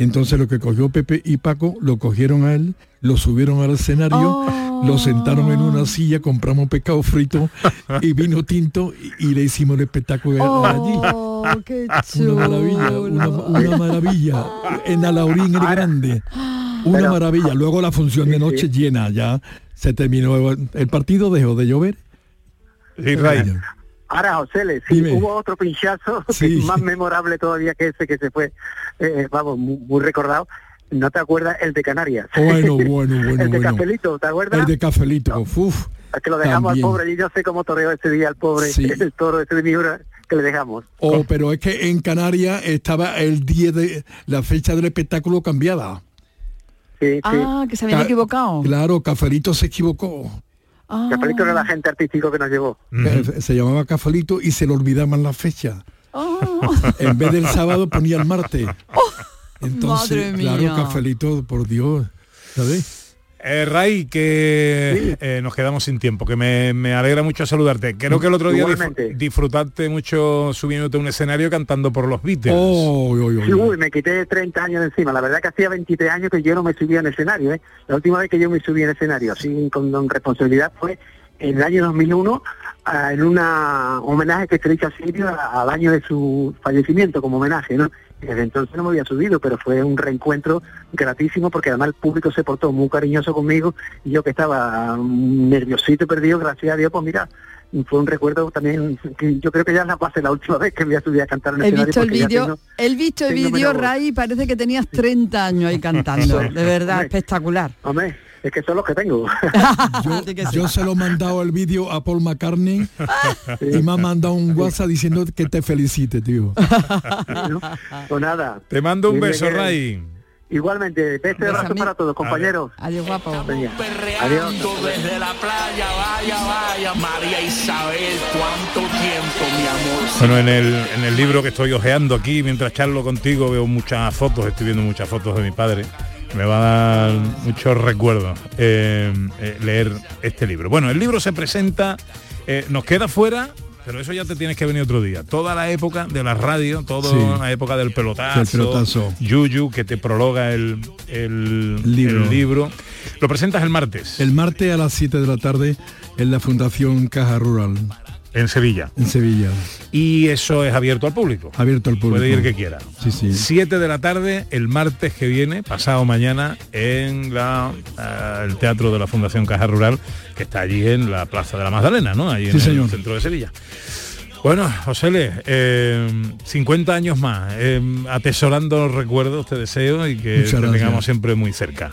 Speaker 11: Entonces lo que cogió Pepe y Paco, lo cogieron a él, lo subieron al escenario, lo sentaron en una silla, compramos pescado frito y vino tinto y, y le hicimos el espectáculo allí.
Speaker 3: Oh, qué
Speaker 11: Una maravilla, una, una maravilla. En Alaurín el Grande. Una
Speaker 7: Pero-
Speaker 11: maravilla. Luego la función de noche llena, ya se terminó. El partido dejó de llover.
Speaker 2: Sí, Ray.
Speaker 7: Ahora, José, le- sí,
Speaker 11: Dime.
Speaker 7: hubo otro pinchazo
Speaker 11: Sí.
Speaker 7: más memorable todavía que ese que se fue, eh, vamos, muy, muy recordado. ¿No te acuerdas el de Canarias?
Speaker 11: Bueno, bueno, bueno,
Speaker 7: el de
Speaker 11: bueno.
Speaker 7: Cafelito, ¿te acuerdas?
Speaker 11: El de Cafelito. Uf,
Speaker 7: Es que lo dejamos
Speaker 11: también.
Speaker 7: al pobre, y yo sé cómo torreó ese día al pobre,
Speaker 11: Sí.
Speaker 7: el toro ese de Miura que le dejamos.
Speaker 11: Oh, pero es que en Canarias estaba el día de la fecha del espectáculo cambiada.
Speaker 7: Sí,
Speaker 3: Ah, que se habían
Speaker 11: Ca-
Speaker 3: equivocado.
Speaker 11: Claro, Cafelito se equivocó.
Speaker 3: Ah.
Speaker 7: Cafelito era el agente artístico que nos llevó.
Speaker 11: Eh, Se llamaba Cafelito y se le olvidaban las fechas.
Speaker 3: Oh.
Speaker 11: En vez del sábado ponía el martes. Entonces,
Speaker 3: madre
Speaker 11: claro. Cafelito, por Dios, ¿sabes?
Speaker 2: Eh, Ray, que eh, nos quedamos sin tiempo, que me, me alegra mucho saludarte. Creo que el otro día
Speaker 7: Igualmente.
Speaker 2: disfrutaste mucho subiéndote a un escenario cantando por los Beatles.
Speaker 11: Oh, oh, oh,
Speaker 7: Sí, uy, me quité 30 años de encima. La verdad que hacía 23 años que yo no me subía en escenario. ¿eh? La última vez que yo me subí en escenario, así con, con responsabilidad, fue en el año 2001, ah, en una homenaje que se le hizo a Silvio al año de su fallecimiento, como homenaje, ¿no? Desde entonces no me había subido, pero fue un reencuentro gratísimo porque además el público se portó muy cariñoso conmigo y yo que estaba nerviosito y perdido, gracias a Dios, pues mira, fue un recuerdo también, que yo creo que ya la pasé la última vez que me voy a subir a cantar en
Speaker 3: He
Speaker 7: escenario
Speaker 3: visto el vídeo, el visto el vídeo. Ray, parece que tenías 30 años ahí cantando. De verdad,
Speaker 7: Hombre.
Speaker 3: espectacular.
Speaker 7: Hombre, es que son los que tengo.
Speaker 11: Yo se lo he mandado el vídeo a Paul McCartney y me ha mandado un WhatsApp diciendo que te felicite, tío.
Speaker 7: pues nada.
Speaker 2: Te mando un beso,
Speaker 7: que-
Speaker 2: Ray.
Speaker 7: Igualmente, beso abrazo para todos, compañeros.
Speaker 3: Adiós, guapo.
Speaker 7: Adiós.
Speaker 10: desde la playa, vaya, vaya, María Isabel, cuánto tiempo, mi amor.
Speaker 2: Bueno, en el, en el libro que estoy hojeando aquí, mientras charlo contigo, veo muchas fotos, estoy viendo muchas fotos de mi padre. Me va a dar muchos recuerdos eh, eh, leer este libro. Bueno, el libro se presenta, eh, nos queda fuera, pero eso ya te tienes que venir otro día. Toda la época de la radio, toda
Speaker 11: Sí.
Speaker 2: la época del pelotazo,
Speaker 11: el pelotazo.
Speaker 2: Yuyu, que te prologa el, el-
Speaker 11: Libro.
Speaker 2: el libro. Lo presentas el martes.
Speaker 11: El martes a las 7 de la tarde en la Fundación Caja Rural.
Speaker 2: En Sevilla.
Speaker 11: En Sevilla.
Speaker 2: Y eso es abierto al público.
Speaker 11: Abierto al público.
Speaker 2: Puede ir que quiera.
Speaker 11: Sí, sí.
Speaker 2: 7 de la tarde el martes que viene, pasado mañana, en la, eh, el Teatro de la Fundación Caja Rural, que está allí en la Plaza de la Magdalena, ¿no? En
Speaker 11: Sí,
Speaker 2: el
Speaker 11: señor.
Speaker 2: centro de Sevilla. Bueno, José, eh, 50 años más, eh, atesorando los recuerdos, te deseo y que te tengamos siempre muy cerca.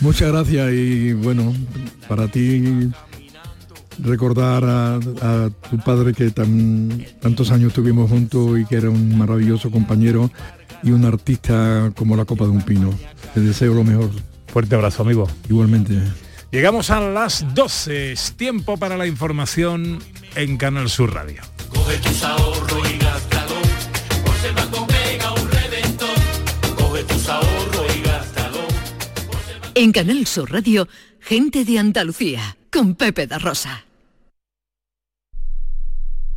Speaker 11: Muchas gracias y bueno, para ti recordar a, a tu padre que tan, tantos años estuvimos juntos y que era un maravilloso compañero y un artista como la copa de un pino. Te deseo lo mejor.
Speaker 2: Fuerte abrazo, amigo.
Speaker 11: Igualmente.
Speaker 2: Llegamos a las 12, es tiempo para la información en Canal Sur Radio.
Speaker 10: Coge tus ahorros y gástalo, por si el banco pega un reventón. Coge tus ahorros y gástalo.
Speaker 1: En Canal Sur Radio, gente de Andalucía, con Pepe da Rosa.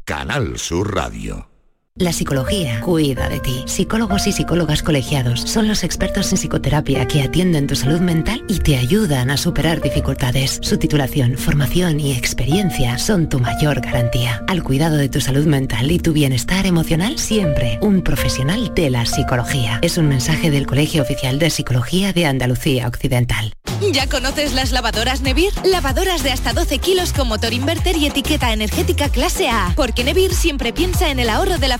Speaker 13: Canal Sur Radio. La psicología cuida de ti. Psicólogos y psicólogas colegiados son los expertos en psicoterapia que atienden tu salud mental y te ayudan a superar dificultades. Su titulación, formación y experiencia son tu mayor garantía. Al cuidado de tu salud mental y tu bienestar emocional, siempre un profesional de la psicología. Es un mensaje del Colegio Oficial de Psicología de Andalucía Occidental.
Speaker 14: ¿Ya conoces las lavadoras Nevir? Lavadoras de hasta 12 kilos con motor inverter y etiqueta energética clase A. Porque Nevir siempre piensa en el ahorro de la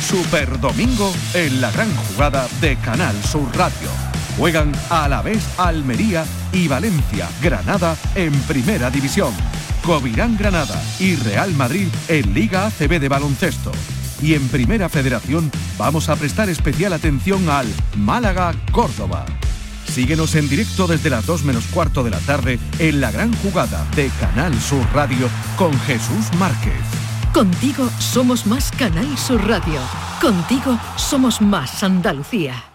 Speaker 15: Super Domingo en la gran jugada de Canal Sur Radio. Juegan a la vez Almería y Valencia, Granada en Primera División. Covirán Granada y Real Madrid en Liga ACB de baloncesto. Y en Primera Federación vamos a prestar especial atención al Málaga Córdoba. Síguenos en directo desde las 2 menos cuarto de la tarde en la gran jugada de Canal Sur Radio con Jesús Márquez.
Speaker 1: Contigo somos más Canal Sur Radio. Contigo somos más Andalucía.